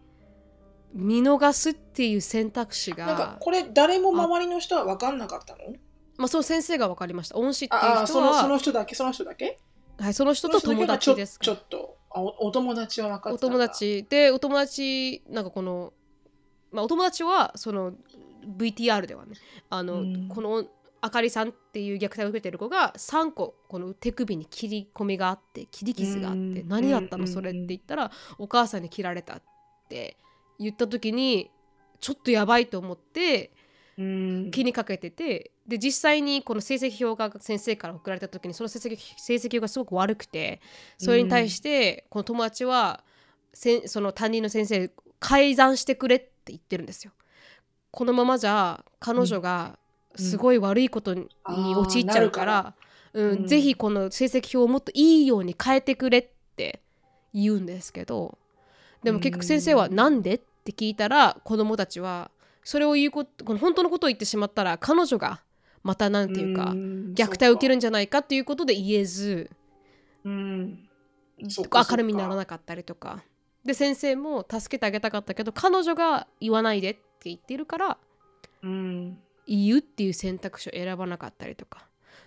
見逃すっていう選択肢なんかがこれ誰も周りの人は分かんなかったの？まあ、その先生が分かりました。恩師っていう人はそのその人だけ？その人だけ？はい、その人と友達ですちょっとあおお友達は分かってたお友達でお友達なんかこの、まあ、お友達はその VTR ではねあの、うん。このあかりさんっていう虐待を受けてる子が3個この手首に切り込みがあって切り傷があって、うん。何やったのうんそれって言ったらお母さんに切られたって言った時にちょっとやばいと思ってうん気にかけててで実際にこの成績表が先生から送られた時にその成績成績表がすごく悪くてそれに対してこの友達はせんその担任の先生改ざんしてくれって言ってるんですよ。このままじゃ彼女がすごい悪いことにに陥っちゃうから,、うん。うんぜひこの成績表をもっといいように変えてくれって言うんですけどでも結局先生は「うんなんで?」って聞いたら子供たちはそれを言うことこの本当のことを言ってしまったら彼女がまたなんていうかん虐待を受けるんじゃないかっていうことで言えずうん。明るみにならなかったりとか。で先生も助けてあげたかったけど彼女が言わないでって言ってるからうん。言うっていう選択肢を選ばなかったりとか。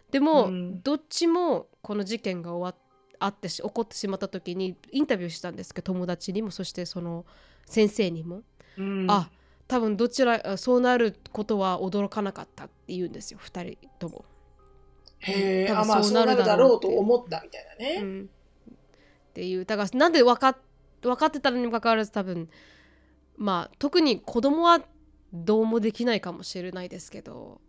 でも、うん。どっちもこの事件が終わっあってし起こってしまった時にインタビューしたんですけど友達にもそしてその先生にも、うん。あ多分どちらあそうなることは驚かなかったって言うんですよ。2人とも。へえあまあそそううななるだろうと思ったみたいなね、うん、っていう。だからなんで分か分かってたのにもかかわらず多分まあ特に子供はどうもできないかもしれないですけど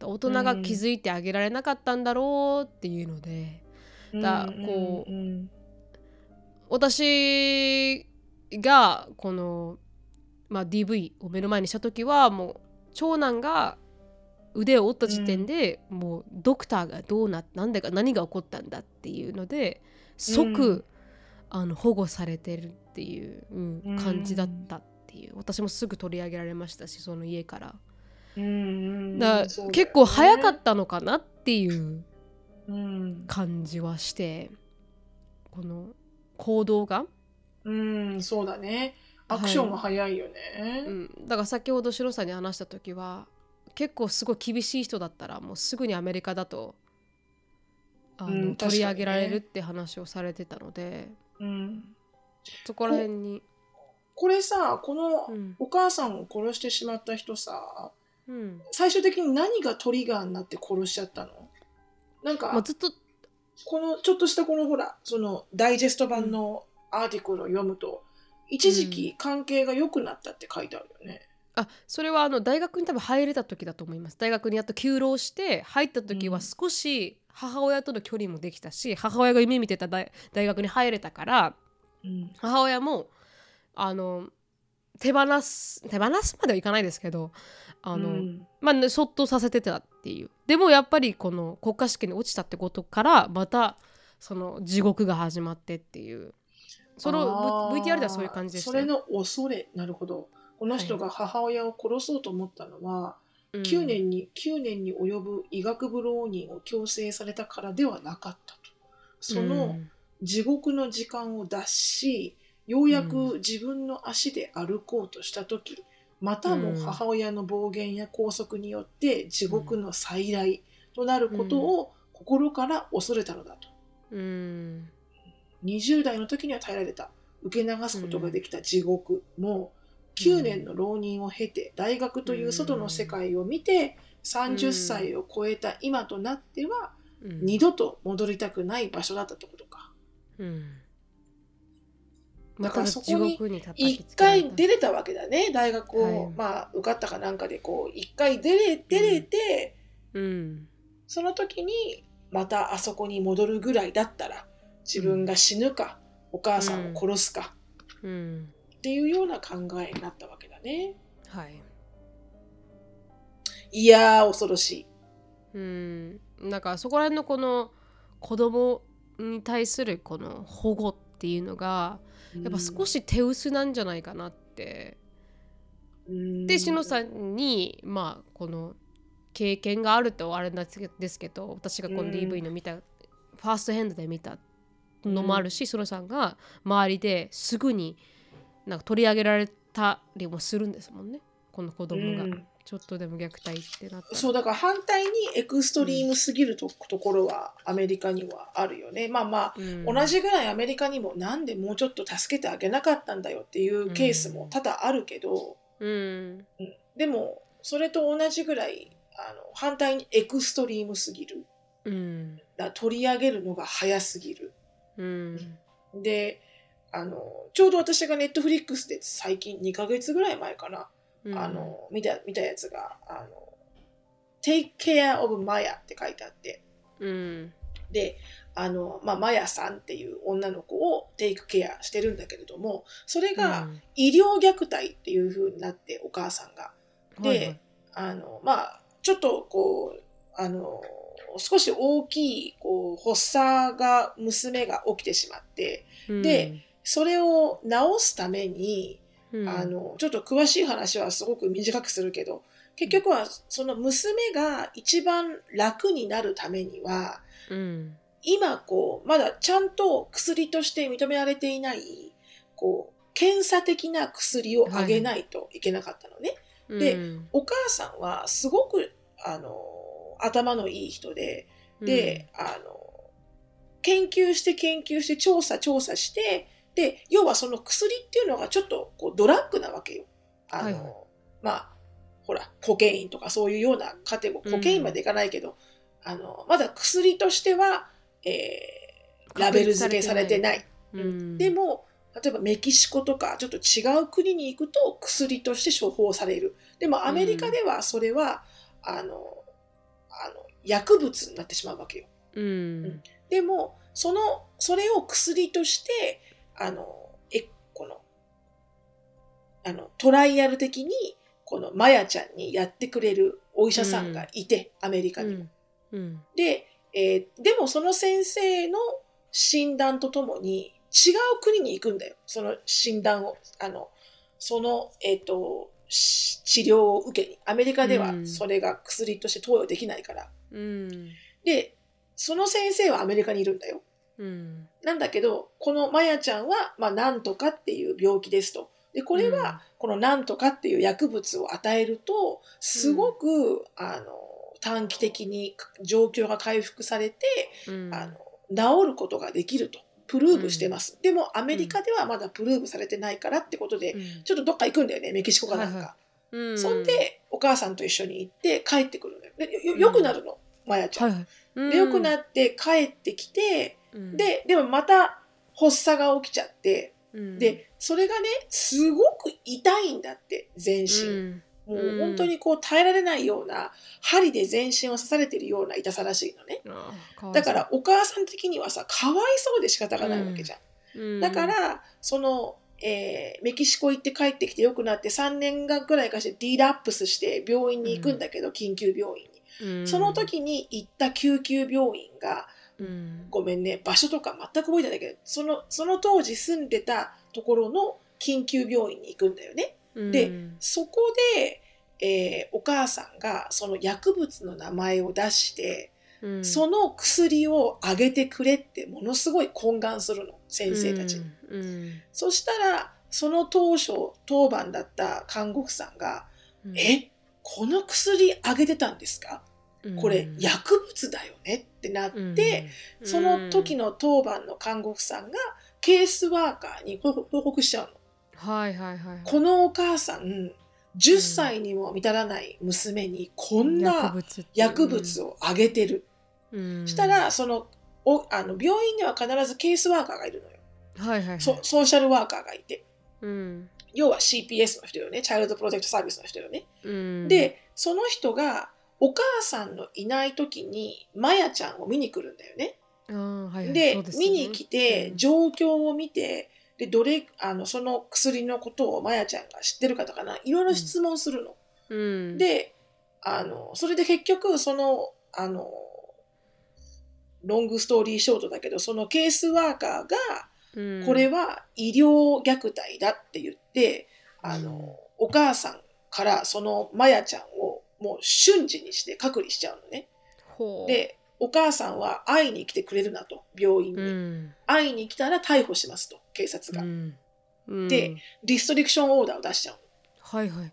大人が気づいてあげられなかったんだろうっていうので、だんこううん。私がこの、まあ、DV を目の前にした時はもう長男が腕を折った時点で、もうドクターがどうななんでか何が起こったんだっていうので即、うん。あの保護されてるっていう、うんうん感じだったっていう。私もすぐ取り上げられましたしその家から。うんうんだ結構早かったのかなっていううん、感じはしてこの行動が。うん、そうだねアクションが早いよね、うん、だから先ほどシロさんに話した時は結構すごい厳しい人だったらもうすぐにアメリカだとあの、うん取り上げられるっ確て話をされてたのでうん、そこら辺に、これさこのうん。お母さんを殺してしまった人さうん。最終的に何がトリガーになって殺しちゃったの？なんか、まあ、ずっとこのちょっとしたこのほらそのダイジェスト版のアーティクルを読むと、一時期関係が良くなったって書いてあるよね。あそれはあの大学に多分入れた時だと思います。大学にやっと休労して入った時は少し母親との距離もできたし母親が夢見てた大大学に入れたからうん。母親もあの手放す手放すまではいかないですけどあの、うん。まあね、そっとさせてたっていう。でもやっぱりこの国家試験に落ちたってことからまたその地獄が始まってっていうその VTR ではそういう感じでした。よそれの恐れ。なるほど。この人が母親を殺そうと思ったのは、うん。9年に9年に及ぶ医学部浪人を強制されたからではなかったと。その地獄の時間を脱しようやく自分の足で歩こうとした時、またも母親の暴言や拘束によって地獄の再来となることを心から恐れたのだと。うん20代の時には耐えられた。受け流すことができた地獄も9年の浪人を経て大学という外の世界を見て30歳を超えた今となってはうん。二度と戻りたくない場所だったってことか。うん。だからそこに一回出れたわけだね。大学を、はい。まあ受かったかなんかでこう一回出れ出れて、うん。その時にまたあそこに戻るぐらいだったら自分が死ぬか、お母さんを殺すかうんっていうような考えになったわけだね。はいいやー恐ろしい。うんなんかそこら辺のこの子供に対するこの保護っていうのがやっぱ少し手薄なんじゃないかなって。うんでしのさんにまあこの経験があるとあれなんですけど私がこのうん DV の見た、ファーストヘンドで見たのもあるし、しのさんが周りですぐになんか取り上げられたりもするんですもんね。この子供が、うん。ちょっとでも虐待ってなったら。そうだから反対にエクストリームすぎると,、ところはアメリカにはあるよね。まあまあうん。同じぐらいアメリカにもなんでもうちょっと助けてあげなかったんだよっていうケースも多々あるけど、うん。でもそれと同じぐらいあの反対にエクストリームすぎる。うん。だ取り上げるのが早すぎるうん。であのちょうど私がネットフリックスで最近2ヶ月ぐらい前かな。うん。あの見た見たやつがあの「Take care of Maya」って書いてあって。うん。であの、まあ、マヤさんっていう女の子をテイクケアしてるんだけれどもそれが医療虐待っていう風になってお母さんが。ではいはい。あのまあちょっとこうあの少し大きいこう発作が娘が起きてしまってで、それを治すために、うん。あのちょっと詳しい話はすごく短くするけど結局はその娘が一番楽になるためにはうん。今こうまだちゃんと薬として認められていないこう検査的な薬をあげないといけなかったのね。でうん。お母さんはすごくあの頭のいい人でで、あの研究して研究して調査調査してで要はその薬っていうのがちょっとこうドラッグなわけよ。あのはいはいまあほらコケインとかそういうようなカテゴリーコケインまでいかないけど、あのまだ薬としては、えーラベル付けされてない。うんでも例えばメキシコとかちょっと違う国に行くと薬として処方される。でもアメリカではそれは、あのあの薬物になってしまうわけよ。うんでもそのそれを薬としてあのえこのあのトライアル的にこのマヤちゃんにやってくれるお医者さんがいて、アメリカにも。うんで、えーでもその先生の診断とともに違う国に行くんだよ。その診断を、あの、その、えっ、と、し治療を受けに。アメリカではうんそれが薬として投与できないから。うんで、その先生はアメリカにいるんだよ。うんなんだけど、このマヤちゃんは、まあ、なんとかっていう病気ですと。で、これは、このなんとかっていう薬物を与えると、すごく、あの、短期的に状況が回復されて、うんあの治ることができるとプルーブしてます、でもアメリカではまだプルーブされてないからってことで、うん。ちょっとどっか行くんだよねメキシコかなんか、はいはうん。そんでお母さんと一緒に行って帰ってくるのよ。でよよくなるの、マヤちゃん、はいはい。でよくなって帰ってきてうん。ででもまた発作が起きちゃってうん。でそれがねすごく痛いんだって全身、うんもう本当にこう耐えられないような針で全身を刺されてるような痛さらしいのね。だからお母さん的にはさかわいそうで仕方がないわけじゃん。うん。だからその、えーメキシコ行って帰ってきてよくなって3年間ぐらいかしてリラップスして病院に行くんだけど、緊急病院に。うん。その時に行った救急病院がうん。ごめんね場所とか全く覚えてないけどそのその当時住んでたところの緊急病院に行くんだよね。でうん。そこで、えーお母さんがその薬物の名前を出して、うん。その薬をあげてくれってものすごい懇願するの先生たちに。うん。うん。そしたらその当初当番だった看護婦さんが「うん。えこの薬あげてたんですか？これうん薬物だよね」ってなって、うん。その時の当番の看護婦さんがケースワーカーに報告報告しちゃうの。はいはいはいこのお母さん10歳にも満たらない娘にこんな物薬物をあげてる。うんしたらそのおあの病院には必ずケースワーカーがいるのよ。はいはいはいそソーシャルワーカーがいて。うん要は CPS の人よね。チャイルドプロテクトサービスの人よね。うんで、その人がお母さんのいない時にマヤちゃんを見に来るんだよね。はいはいでね見に来てうん状況を見てでどれあのその薬のことをマヤちゃんが知ってるかとかないろいろ質問するの。うんであのそれで結局そのあのロングストーリーショートだけどそのケースワーカーがうんこれは医療虐待だって言って、あうんのお母さんからそのマヤちゃんをもう瞬時にして隔離しちゃうのね。でお母さんは会いに来てくれるなと病院に、うん。会いに来たら逮捕しますと警察が、うん。うん。でリストリクションオーダーを出しちゃうの。はいはい。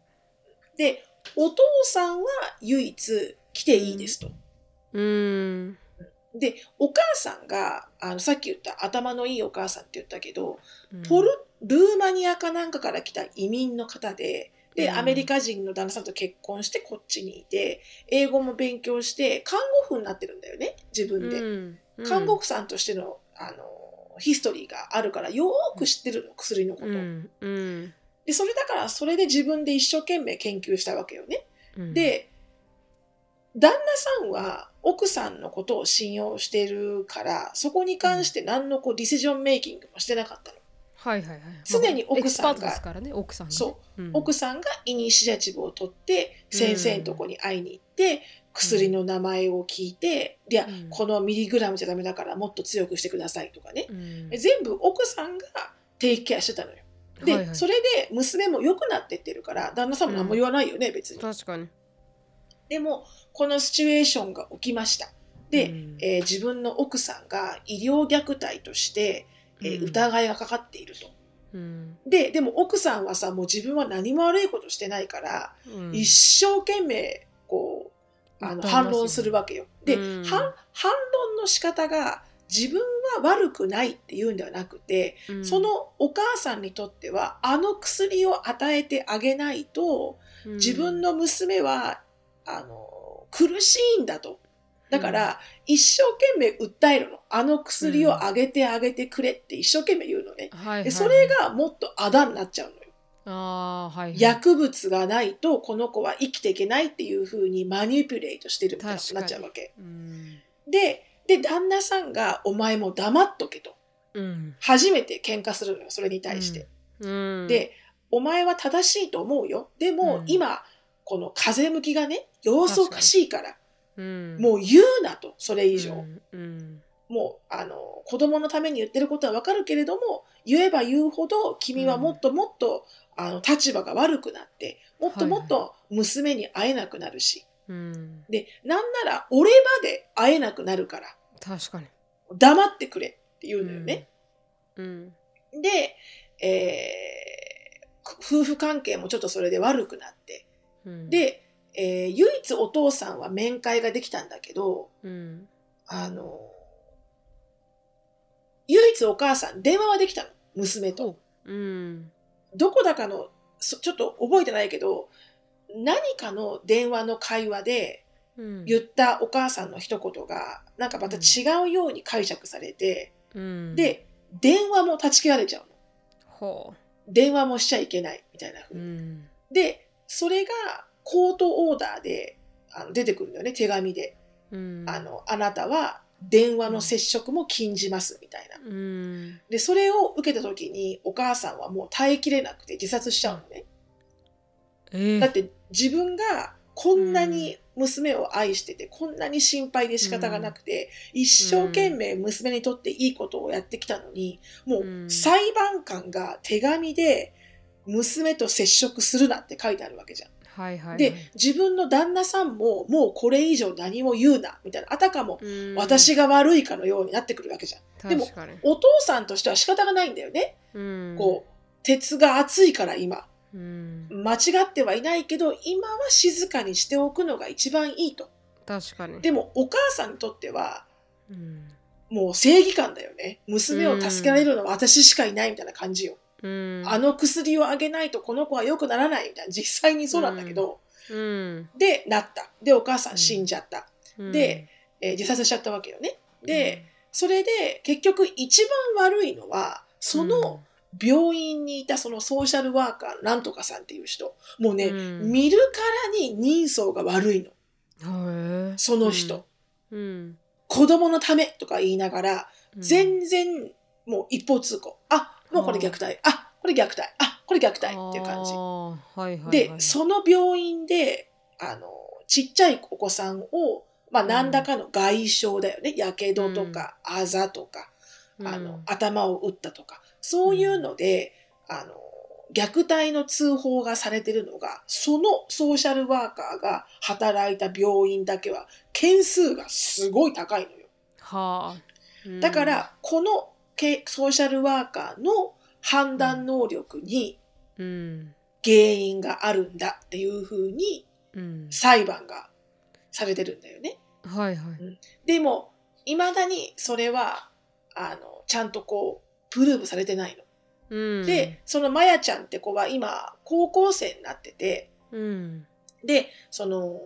でお父さんは唯一来ていいですと。うん。でお母さんがあのさっき言った頭のいいお母さんって言ったけど、うん。ポルルーマニアかなんかから来た移民の方でで、うん。アメリカ人の旦那さんと結婚してこっちにいて英語も勉強して看護婦になってるんだよね自分で、うん。看護婦さんとしてのあのヒストリーがあるからよーく知ってるの薬のこと、で、それだから、それで自分で一生懸命研究したわけよね。うん、で、旦那さんは奥さんのことを信用してるから、そこに関して何のこう decision making もしてなかったの。はいはいはい。常に奥さんがエキスパートですからね、奥さんそううん。奥さんがイニシアチブを取って、先生のとこに会いに行って、薬の名前を聞いて、いやうん、このミリグラムじゃダメだからもっと強くしてくださいとかね。うん全部奥さんがテイクケアしてたのよ。で、はいはいそれで娘も良くなってってるから、旦那さんも何も言わないよね、別に。確かに。でも、このシチュエーションが起きました。で、うんえー自分の奥さんが医療虐待として、えーうん。疑いがかかっていると。うん。で、でも奥さんはさ、もう自分は何も悪いことしてないから、うん。一生懸命、こう、あの、反論するわけよ。で、うん。反反論の仕方が、自分は悪くないっていうんではなくて、うん。そのお母さんにとっては、あの薬を与えてあげないと、自分の娘は、あの、苦しいんだと。だから、一生懸命訴えるの。あの薬をあげてあげてくれって一生懸命言うのね。うん、はいはいでそれがもっとあだになっちゃうのよ。あーはいはい、薬物がないとこの子は生きていけないっていう風にマニピュレートしてるみたいになっちゃうわけ。うんで、で、旦那さんがお前も黙っとけと。うん初めて喧嘩するのよ、それに対して。うん、で、お前は正しいと思うよ。でも、うん今、この風向きがね、様子おかしいから、うん、もう言うなと、それ以上。うんうんもう、あの、子供のために言ってることはわかるけれども、言えば言うほど、君はもっともっと、あの、立場が悪くなって、もっともっと娘に会えなくなるし。うん、で、なんなら、俺まで会えなくなるから、確かに。黙ってくれって言うのよね。うんで、えー夫婦関係もちょっとそれで悪くなって。うん、で、えー唯一お父さんは面会ができたんだけど、うん。あの、唯一お母さん、電話はできたの、娘と。うん。どこだかの、そちょっと覚えてないけど、何かの電話の会話でうん、言ったお母さんの一言が、なんかまた違うように解釈されて、うん、で、電話も断ち切られちゃうの。ほ電話もしちゃいけない、みたいなう、風に。うん。で、それがコートオーダーであの出てくるんだよね、手紙で。うん、あの、あなたは電話の接触も禁じます、みたいな。うん、で、それを受けた時にお母さんはもう耐えきれなくて自殺しちゃうのね。えー、だって自分がこんなに娘を愛してて、こんなに心配で仕方がなくて、一生懸命娘にとっていいことをやってきたのに、もうんう裁判官が手紙で娘と接触するなって書いてあるわけじゃん。はいはいはい、で、自分の旦那さんももうこれ以上何も言うな、みたいな、あたかもうん、私が悪いかのようになってくるわけじゃん。でもお父さんとしては仕方がないんだよね。うん、こう、鉄が熱いから今。うん、間違ってはいないけど、今は静かにしておくのが一番いいと。確かに、でも、お母さんにとっては、うんもう正義感だよね。娘を助けられるのは私しかいないみたいな感じよ。うん、あの薬をあげないとこの子は良くならないみたいな。実際にそうなんだけど、うん、で、なった。で、お母さん死んじゃった。うんで、えー自殺しちゃったわけよね。で、、それで結局一番悪いのは、その病院にいたそのソーシャルワーカーなんとかさんっていう人。もうね、うん見るからに人相が悪いの。その人。、うん、子供のためとか言いながら、うん全然もう一方通行。あ、もうこれ虐待。あ、これ虐待。あ、これ虐待っていう感じ。はいはいはい、で、その病院で、あの、ちっちゃいお子さんを、まあ、何らかの外傷だよね。やけどとか、あざとか、あの、頭を打ったとか、そういうので、あの、虐待の通報がされてるのが、そのソーシャルワーカーが働いた病院だけは、件数がすごい高いのよ。はあ、うん。だか、ら、このけソーシャルワーカーの判断能力にうん、原因があるんだっていうふうにうん、裁判がされてるんだよね。はいはい、でも、未だにそれは、あの、ちゃんとこう、プルーブされてないの。うん、で、、そのまやちゃんって子は今、高校生になってて、うん、で、その、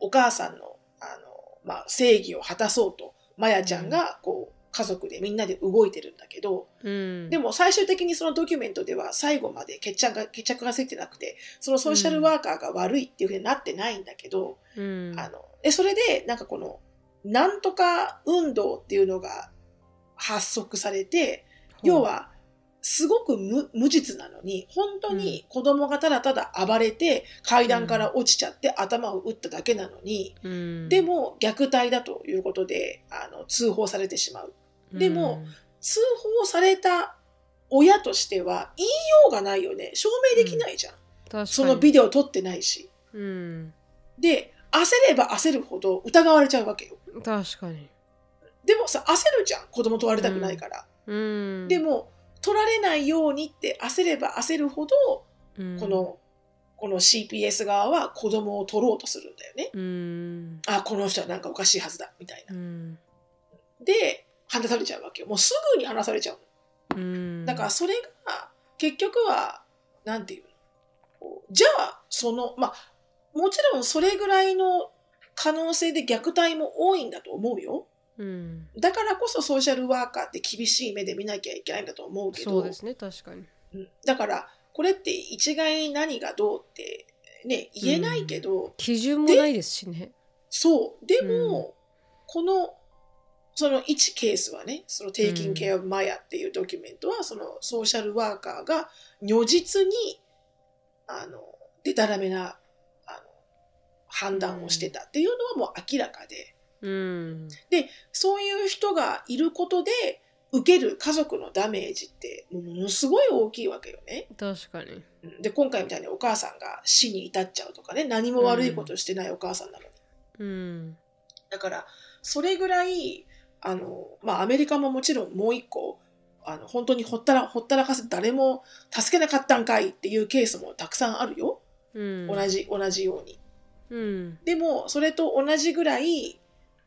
お母さんの、あの、まあ、正義を果たそうと、まやちゃんが、こう、家族でみんなで動いてるんだけどうん。でも最終的にそのドキュメントでは最後まで決着が決着がついてなくてそのソーシャルワーカーが悪いっていうふうになってないんだけど、うん。あのでそれでなんかこのなんとか運動っていうのが発足されて要はすごく無無実なのに本当に子供がただただ暴れて階段から落ちちゃって頭を打っただけなのに、うん。でも虐待だということであの通報されてしまうでも通報された親としては言いようがないよね。証明できないじゃん、うん。そのビデオ撮ってないし。うん。で焦れば焦るほど疑われちゃうわけよ。確かに。でもさ焦るじゃん。子供取られたくないから、うん。でも取られないようにって焦れば焦るほどうん。この、この CPS 側は子供を取ろうとするんだよね。うん。あ、この人はなんかおかしいはずだ、みたいな。うん。で、話されちゃうわけよ。もうすぐに話されちゃううんの。だからそれが、結局は、なんていうのじゃあ、その、まあ、もちろんそれぐらいの可能性で虐待も多いんだと思うよ。うんだからこそソーシャルワーカーって厳しい目で見なきゃいけないんだと思うけど。そうですね確かにうんだから、これって一概に何がどうってね、言えないけど、基準もないですしねそう。でも、うんこの、その1ケースはね、その Taking Care of Maya っていうドキュメントは、そのソーシャルワーカーが如実に、あの、でたらめな、あの、判断をしてたっていうのはもう明らかで、うん。そういう人がいることで、受ける家族のダメージってものすごい大きいわけよね。確かに。うん。で、今回みたいにお母さんが死に至っちゃうとかね、何も悪いことしてないお母さんなのに。うん。だから、それぐらい、あの、まあ、アメリカももちろんもう一個、あの、本当にほったら、ほったらかせて誰も助けなかったんかいっていうケースもたくさんあるよ。うん同じ、同じように。うんでも、それと同じぐらい、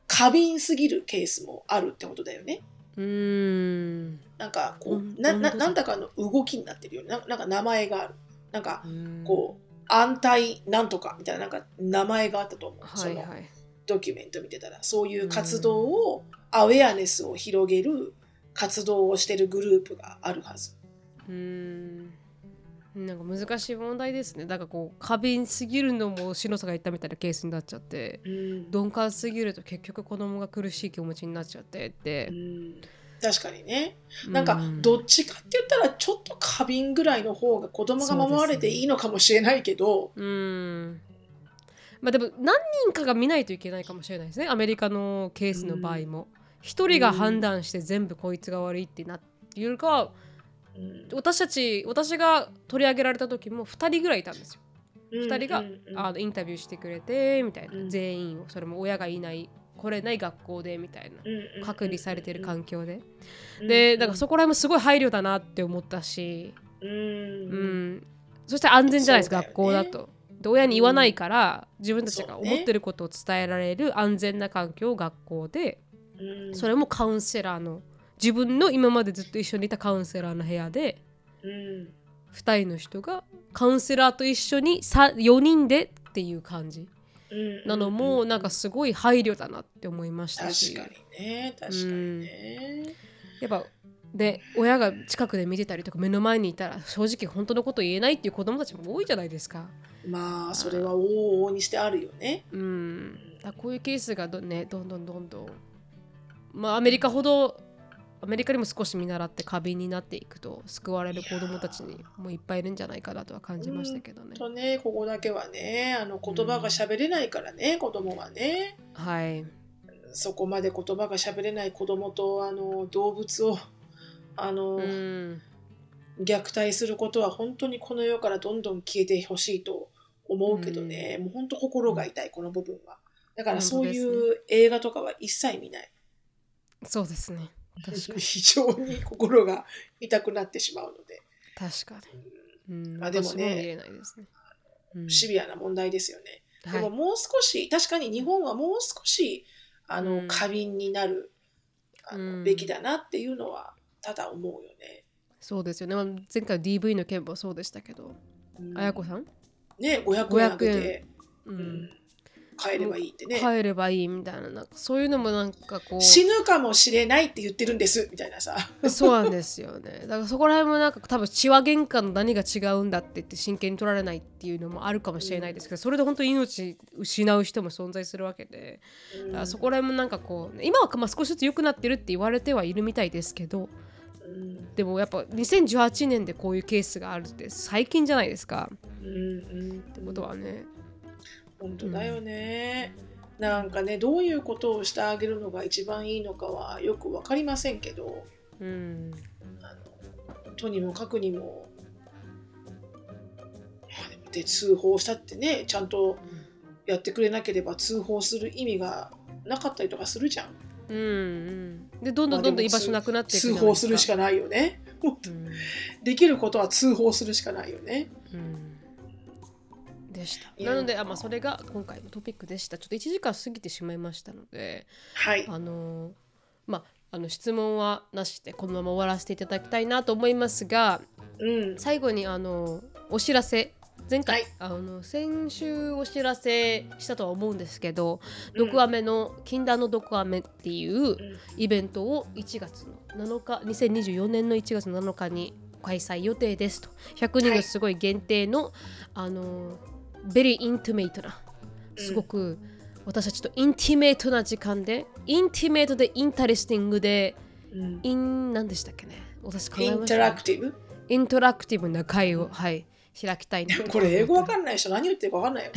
過敏すぎるケースもあるってことだよね。うんなんか、こうんう、な、な、本当そうなんだかの動きになってるよね。ななんか名前がある。なんか、うんこう、安泰なんとかみたいな、なんか名前があったと思う。はいはいドキュメント見てたらそういう活動を、アウェアネスを広げる活動をしてるグループがあるはず。うん。なんか難しい問題ですね。だからこう過敏すぎるのも篠さんが言ったみたいなケースになっちゃってうん。鈍感すぎると結局子供が苦しい気持ちになっちゃって。ってう、ん。確かにね。なんかどっちかって言ったらちょっと過敏ぐらいの方が子供が守られていいのかもしれないけど、うんまあでも何人かが見ないといけないかもしれないですねアメリカのケースの場合も。一、人が判断して全部こいつが悪いってなっていうよりかはうん。私たち私が取り上げられた時も2人ぐらいいたんですよ。2人が、うんうん。あのインタビューしてくれてみたいな、うん。全員をそれも親がいない来れない学校でみたいな。うん隔離されてる環境で、うんでだからそこら辺もすごい配慮だなって思ったし、うん。うん。そして安全じゃないですか、ね。学校だと。で親に言わないから、自分たちが思ってることを伝えられる安全な環境学校でうん。それもカウンセラーの自分の今までずっと一緒にいたカウンセラーの部屋でうん。2人の人がカウンセラーと一緒に4人でっていう感じ。うん。なのもなんかすごい配慮だなって思いました確しかにね。確かにね。やっぱで親が近くで見てたりとか目の前にいたら正直本当のこと言えないっていう子供たちも多いじゃないですか。まあそれは往々にしてあるよね。うん、だこういうケースがど,、ね、どんどんどんどん、まあ、アメリカほどアメリカにも少し見習って過敏になっていくと救われる子供たちにもいっぱいいるんじゃないかなとは感じましたけどね。とねここだけはねあの言葉が喋れないからね、子供はね。はい、そこまで言葉が喋れない子供とあの動物をあの、うん。虐待することは本当にこの世からどんどん消えてほしいと思うけどね、もう本当心が痛いこの部分は。だからそうい本う映画とかは一切見ない。そうですね。確かに。[LAUGHS] 非常に心が痛くなってしまうので、確かに、うん、まあでもねね、うん。シビアな問題ですよね、はい。でももう少し確かに日本はもう少しあの、うん。過敏になるあの、うん。べきだなっていうのはただ思うよね。そうですよね。まあ前回 DV の件もそうでしたけど。うん。あやこさん、ね500円あげて、ううん。ん、帰ればいいってね。帰ればいいみたいななんかそういうのもなんかこう。死ぬかもしれないって言ってるんですみたいなさ。そうなんですよね。だからそこら辺もなんか多分血は喧嘩の何が違うんだって言って真剣に取られないっていうのもあるかもしれないですけどそれで本当に命失う人も存在するわけで。だからそこら辺もなんかこう今はまあ少しずつ良くなってるって言われてはいるみたいですけどうん。でもやっぱ2018年でこういうケースがあるって最近じゃないですか。うんうんってことはね。本当だよね。なんかねどういうことをしてあげるのが一番いいのかはよく分かりませんけど。うん。あのとにもかくにも。で通報したってねちゃんとやってくれなければ通報する意味がなかったりとかするじゃん。うんうんでどんどんどんどん居場所なくなっていく通報するしかないよね。うんできることは通報するしかないよね。うんでしたなのであ、まあ、それが今回のトピックでしたちょっと1時間過ぎてしまいましたのではい。あのーまああの質問はなしでこのまま終わらせていただきたいなと思いますがうん。最後にあのお知らせ前回、はい。あの先週お知らせしたとは思うんですけど「うん。毒アメの禁断の毒アメ」っていううん。イベントを1月の7日2024年の1月7日に開催予定ですと。100人のすごい限定の、あの very intimate なすごく私たちと intimate な時間で intimate で interesting でうん。イン何でしたっけね。私考えインタました。ラクティブ interactive な会を、はい、開きたいなとこれ英語わかんない人何言ってるかわかんないよ。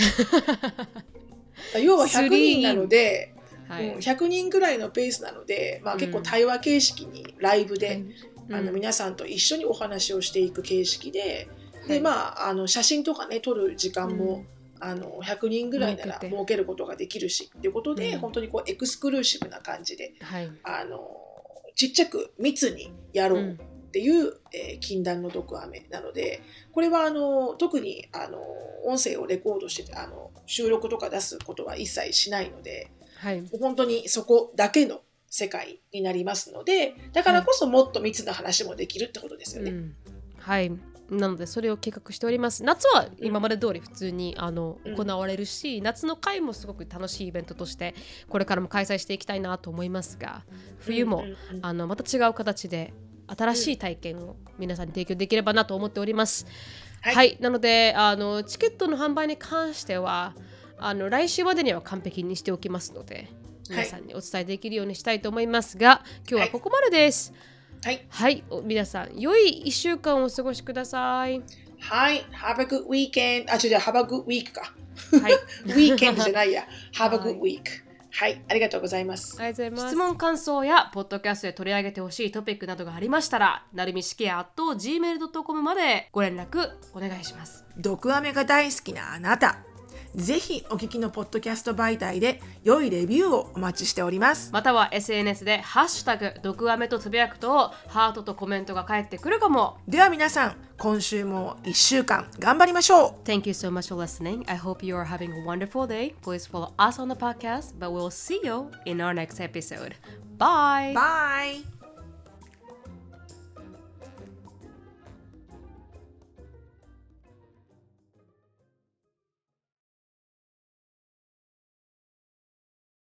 [LAUGHS] 要は100人なので、はい。うん100人ぐらいのペースなので、まあ、うん。結構対話形式にライブで、はい。あのうん。皆さんと一緒にお話をしていく形式で、はい。でまああの写真とかね撮る時間も、あの100人ぐらいなら設けることができるしっていうことで、うん。本当にこう exclusive な感じではい。あのちっちゃく密にやろうっていう、えー禁断の毒飴なのでこれはあの特にあの音声をレコードしてあの収録とか出すことは一切しないのではい。もう本当にそこだけの世界になりますのでだからこそもっと密な話もできるってことですよね。うん。はい。なのでそれを計画しております。夏は今まで通り普通にあのうん。行われるし、夏の会もすごく楽しいイベントとしてこれからも開催していきたいなと思いますが冬も、うんうんうん。あのまた違う形で新しい体験を皆さんに提供できればなと思っております。はい。はい、なのであのチケットの販売に関してはあの来週までには完璧にしておきますので皆さんにお伝えできるようにしたいと思いますが、今日はここまでです。はい、はい、お皆さん良い1週間をお過ごしください。はい、Have a good weekend あ違う違う。Have a good week か。はい、[LAUGHS] weekend じゃないや。Have a [LAUGHS] はい。good week はい、ありがとうございます。ありがとうございます。質問、感想や、ポッドキャストで取り上げてほしいトピックなどがありましたら、なるみしきやと gmail.com までご連絡お願いします。毒アメが大好きなあなたぜひお聞きのポッドキャスト媒体で良いレビューをお待ちしておりますまたは SNS で、ハッシュタグ、毒アメとつぶやくと、ハートとコメントが返ってくるかも。では皆さん今週も1週間頑張りましょう Thank you so much for listening. I hope you are having a wonderful day. Please follow us on the podcast, but we'll see you in our next episode. Bye! バイ